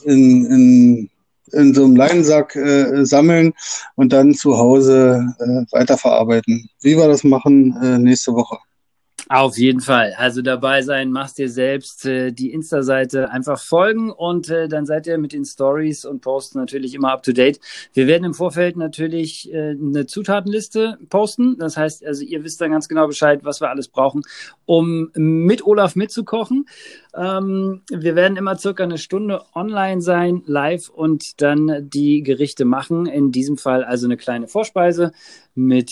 in, in, in so einem Leinensack äh, sammeln und dann zu Hause äh, weiterverarbeiten. Wie wir das machen, äh, nächste Woche. Auf jeden Fall. Also dabei sein, machst dir selbst äh, die Insta-Seite einfach folgen und äh, dann seid ihr mit den Stories und Posts natürlich immer up to date. Wir werden im Vorfeld natürlich äh, eine Zutatenliste posten. Das heißt, also ihr wisst dann ganz genau Bescheid, was wir alles brauchen, um mit Olaf mitzukochen. Ähm, wir werden immer circa eine Stunde online sein, live und dann die Gerichte machen. In diesem Fall also eine kleine Vorspeise mit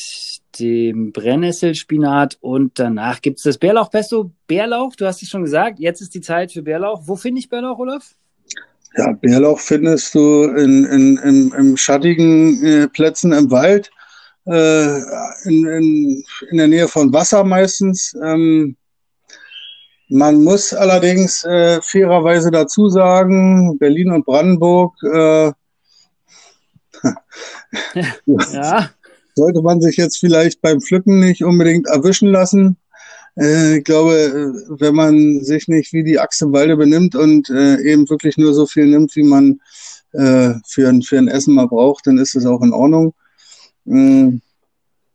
dem Brennnesselspinat und danach gibt es das Bärlauchpesto. Bärlauch, du hast es schon gesagt, jetzt ist die Zeit für Bärlauch. Wo finde ich Bärlauch, Olaf? Ja, Bärlauch findest du in, in, in, in schattigen äh, Plätzen im Wald, äh, in, in, in der Nähe von Wasser meistens. Ähm, man muss allerdings äh, fairerweise dazu sagen, Berlin und Brandenburg äh, ja. sollte man sich jetzt vielleicht beim Pflücken nicht unbedingt erwischen lassen. äh, ich glaube, wenn man sich nicht wie die Axt im Walde benimmt und äh, eben wirklich nur so viel nimmt, wie man äh, für, ein, für ein Essen mal braucht, dann ist es auch in Ordnung. Ähm,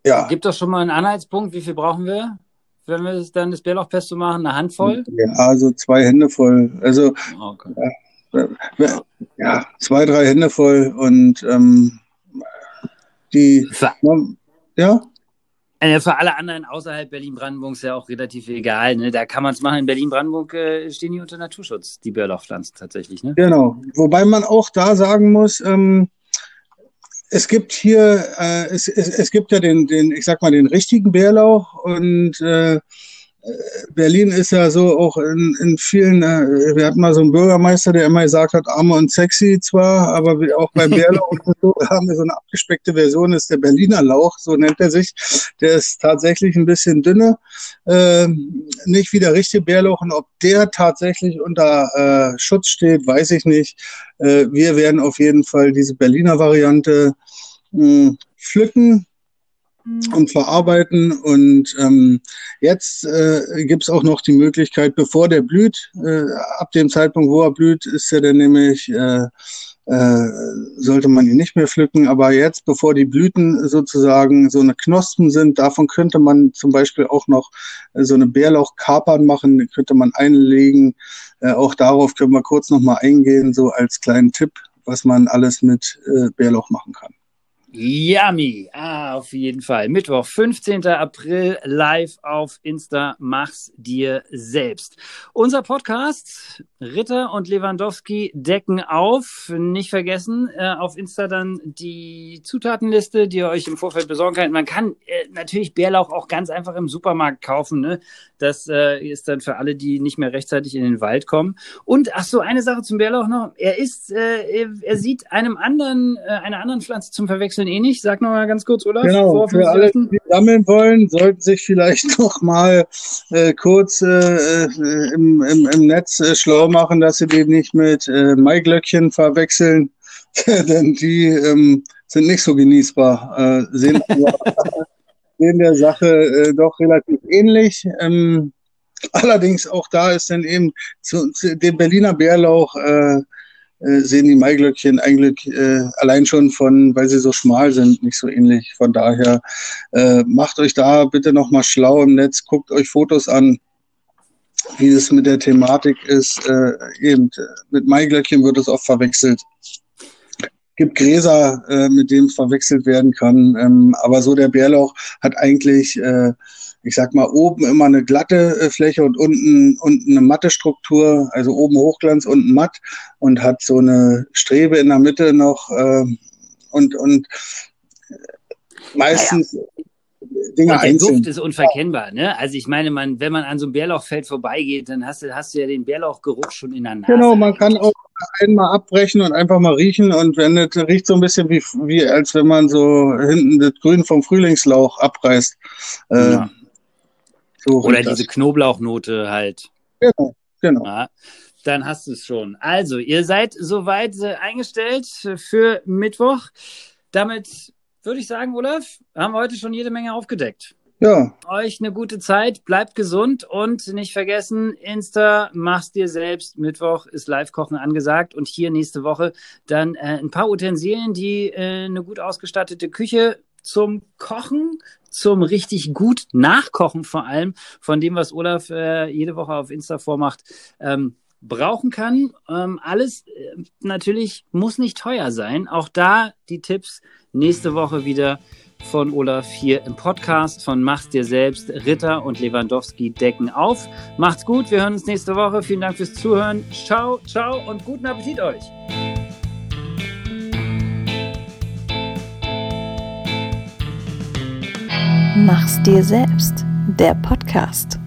ja. Gibt doch schon mal einen Anhaltspunkt, wie viel brauchen wir? Wenn wir dann das Bärlauchpesto machen? Eine Handvoll? Ja, also zwei Hände voll. Also okay. ja, ja, zwei, drei Hände voll und ähm, die für, ja. Für alle anderen außerhalb Berlin-Brandenburg ist ja auch relativ egal. Ne? Da kann man es machen. In Berlin-Brandenburg äh, stehen die unter Naturschutz, die Bärlauchpflanzen tatsächlich. Ne? Genau. Wobei man auch da sagen muss, ähm, es gibt hier, äh, es, es, es gibt ja den, den, ich sag mal, den richtigen Bärlauch und äh, Berlin ist ja so auch in, in vielen, äh, wir hatten mal so einen Bürgermeister, der immer gesagt hat, arme und sexy zwar, aber auch beim Bärlauch so, haben wir so eine abgespeckte Version, ist der Berliner Lauch, so nennt er sich. Der ist tatsächlich ein bisschen dünner, äh, nicht wie der richtige Bärlauch und ob der tatsächlich unter äh, Schutz steht, weiß ich nicht. Äh, wir werden auf jeden Fall diese Berliner Variante mh, pflücken und verarbeiten. Und ähm, jetzt äh, gibt auch noch die Möglichkeit, bevor der blüht, äh, ab dem Zeitpunkt, wo er blüht, ist er dann nämlich, äh, äh, sollte man ihn nicht mehr pflücken. Aber jetzt, bevor die Blüten sozusagen so eine Knospen sind, davon könnte man zum Beispiel auch noch äh, so eine Bärlauchkapern machen, könnte man einlegen. Äh, auch darauf können wir kurz nochmal eingehen, so als kleinen Tipp, was man alles mit äh, Bärlauch machen kann. Yummy. Ah, auf jeden Fall. Mittwoch, 15. April, live auf Insta. Mach's dir selbst. Unser Podcast, Ritter und Lewandowski decken auf. Nicht vergessen, äh, auf Insta dann die Zutatenliste, die ihr euch im Vorfeld besorgen könnt. Man kann äh, natürlich Bärlauch auch ganz einfach im Supermarkt kaufen. Ne? Das äh, ist dann für alle, die nicht mehr rechtzeitig in den Wald kommen. Und ach so, eine Sache zum Bärlauch noch. Er ist, äh, er sieht einem anderen, äh, einer anderen Pflanze zum Verwechseln ähnlich. Sag noch mal ganz kurz, Olaf. Genau, für alle, die sammeln wollen, sollten sich vielleicht noch mal äh, kurz äh, äh, im, im, im Netz äh, schlau machen, dass sie den nicht mit äh, Maiglöckchen verwechseln, denn die ähm, sind nicht so genießbar, äh, sehen sehen der Sache äh, doch relativ ähnlich. Ähm, allerdings auch da ist dann eben zu, zu dem Berliner Bärlauch äh, äh, sehen die Maiglöckchen eigentlich äh, allein schon von, weil sie so schmal sind, nicht so ähnlich. Von daher äh, macht euch da bitte nochmal schlau im Netz, guckt euch Fotos an, wie es mit der Thematik ist. Äh, eben mit Maiglöckchen wird es oft verwechselt gibt Gräser, äh, mit denen verwechselt werden kann. Ähm, aber so der Bärlauch hat eigentlich, äh, ich sag mal, oben immer eine glatte äh, Fläche und unten, unten eine matte Struktur, also oben Hochglanz, unten matt und hat so eine Strebe in der Mitte noch äh, und, und meistens ja, ja. Dinge und der einzeln. Duft ist unverkennbar, ne? Also ich meine, man, wenn man an so einem Bärlauchfeld vorbeigeht, dann hast du, hast du ja den Bärlauchgeruch schon in der Nase. Genau, man kann auch einmal abbrechen und einfach mal riechen und wenn das riecht so ein bisschen wie, wie als wenn man so hinten das Grün vom Frühlingslauch abreißt. Äh, ja. So Oder diese das. Knoblauchnote halt. Genau, genau. Ja, dann hast du es schon. Also, ihr seid soweit äh, eingestellt für Mittwoch. Damit würde ich sagen, Olaf, haben wir heute schon jede Menge aufgedeckt. Ja. Euch eine gute Zeit, bleibt gesund und nicht vergessen, Insta, mach's dir selbst. Mittwoch ist Live-Kochen angesagt und hier nächste Woche dann äh, ein paar Utensilien, die äh, eine gut ausgestattete Küche zum Kochen, zum richtig gut Nachkochen vor allem, von dem, was Olaf äh, jede Woche auf Insta vormacht, ähm, brauchen kann. Ähm, alles äh, natürlich muss nicht teuer sein. Auch da die Tipps nächste Woche wieder von Olaf hier im Podcast von Mach's dir selbst. Ritter und Lewandowski decken auf. Macht's gut, wir hören uns nächste Woche. Vielen Dank fürs Zuhören. Ciao, ciao und guten Appetit euch. Mach's dir selbst. Der Podcast.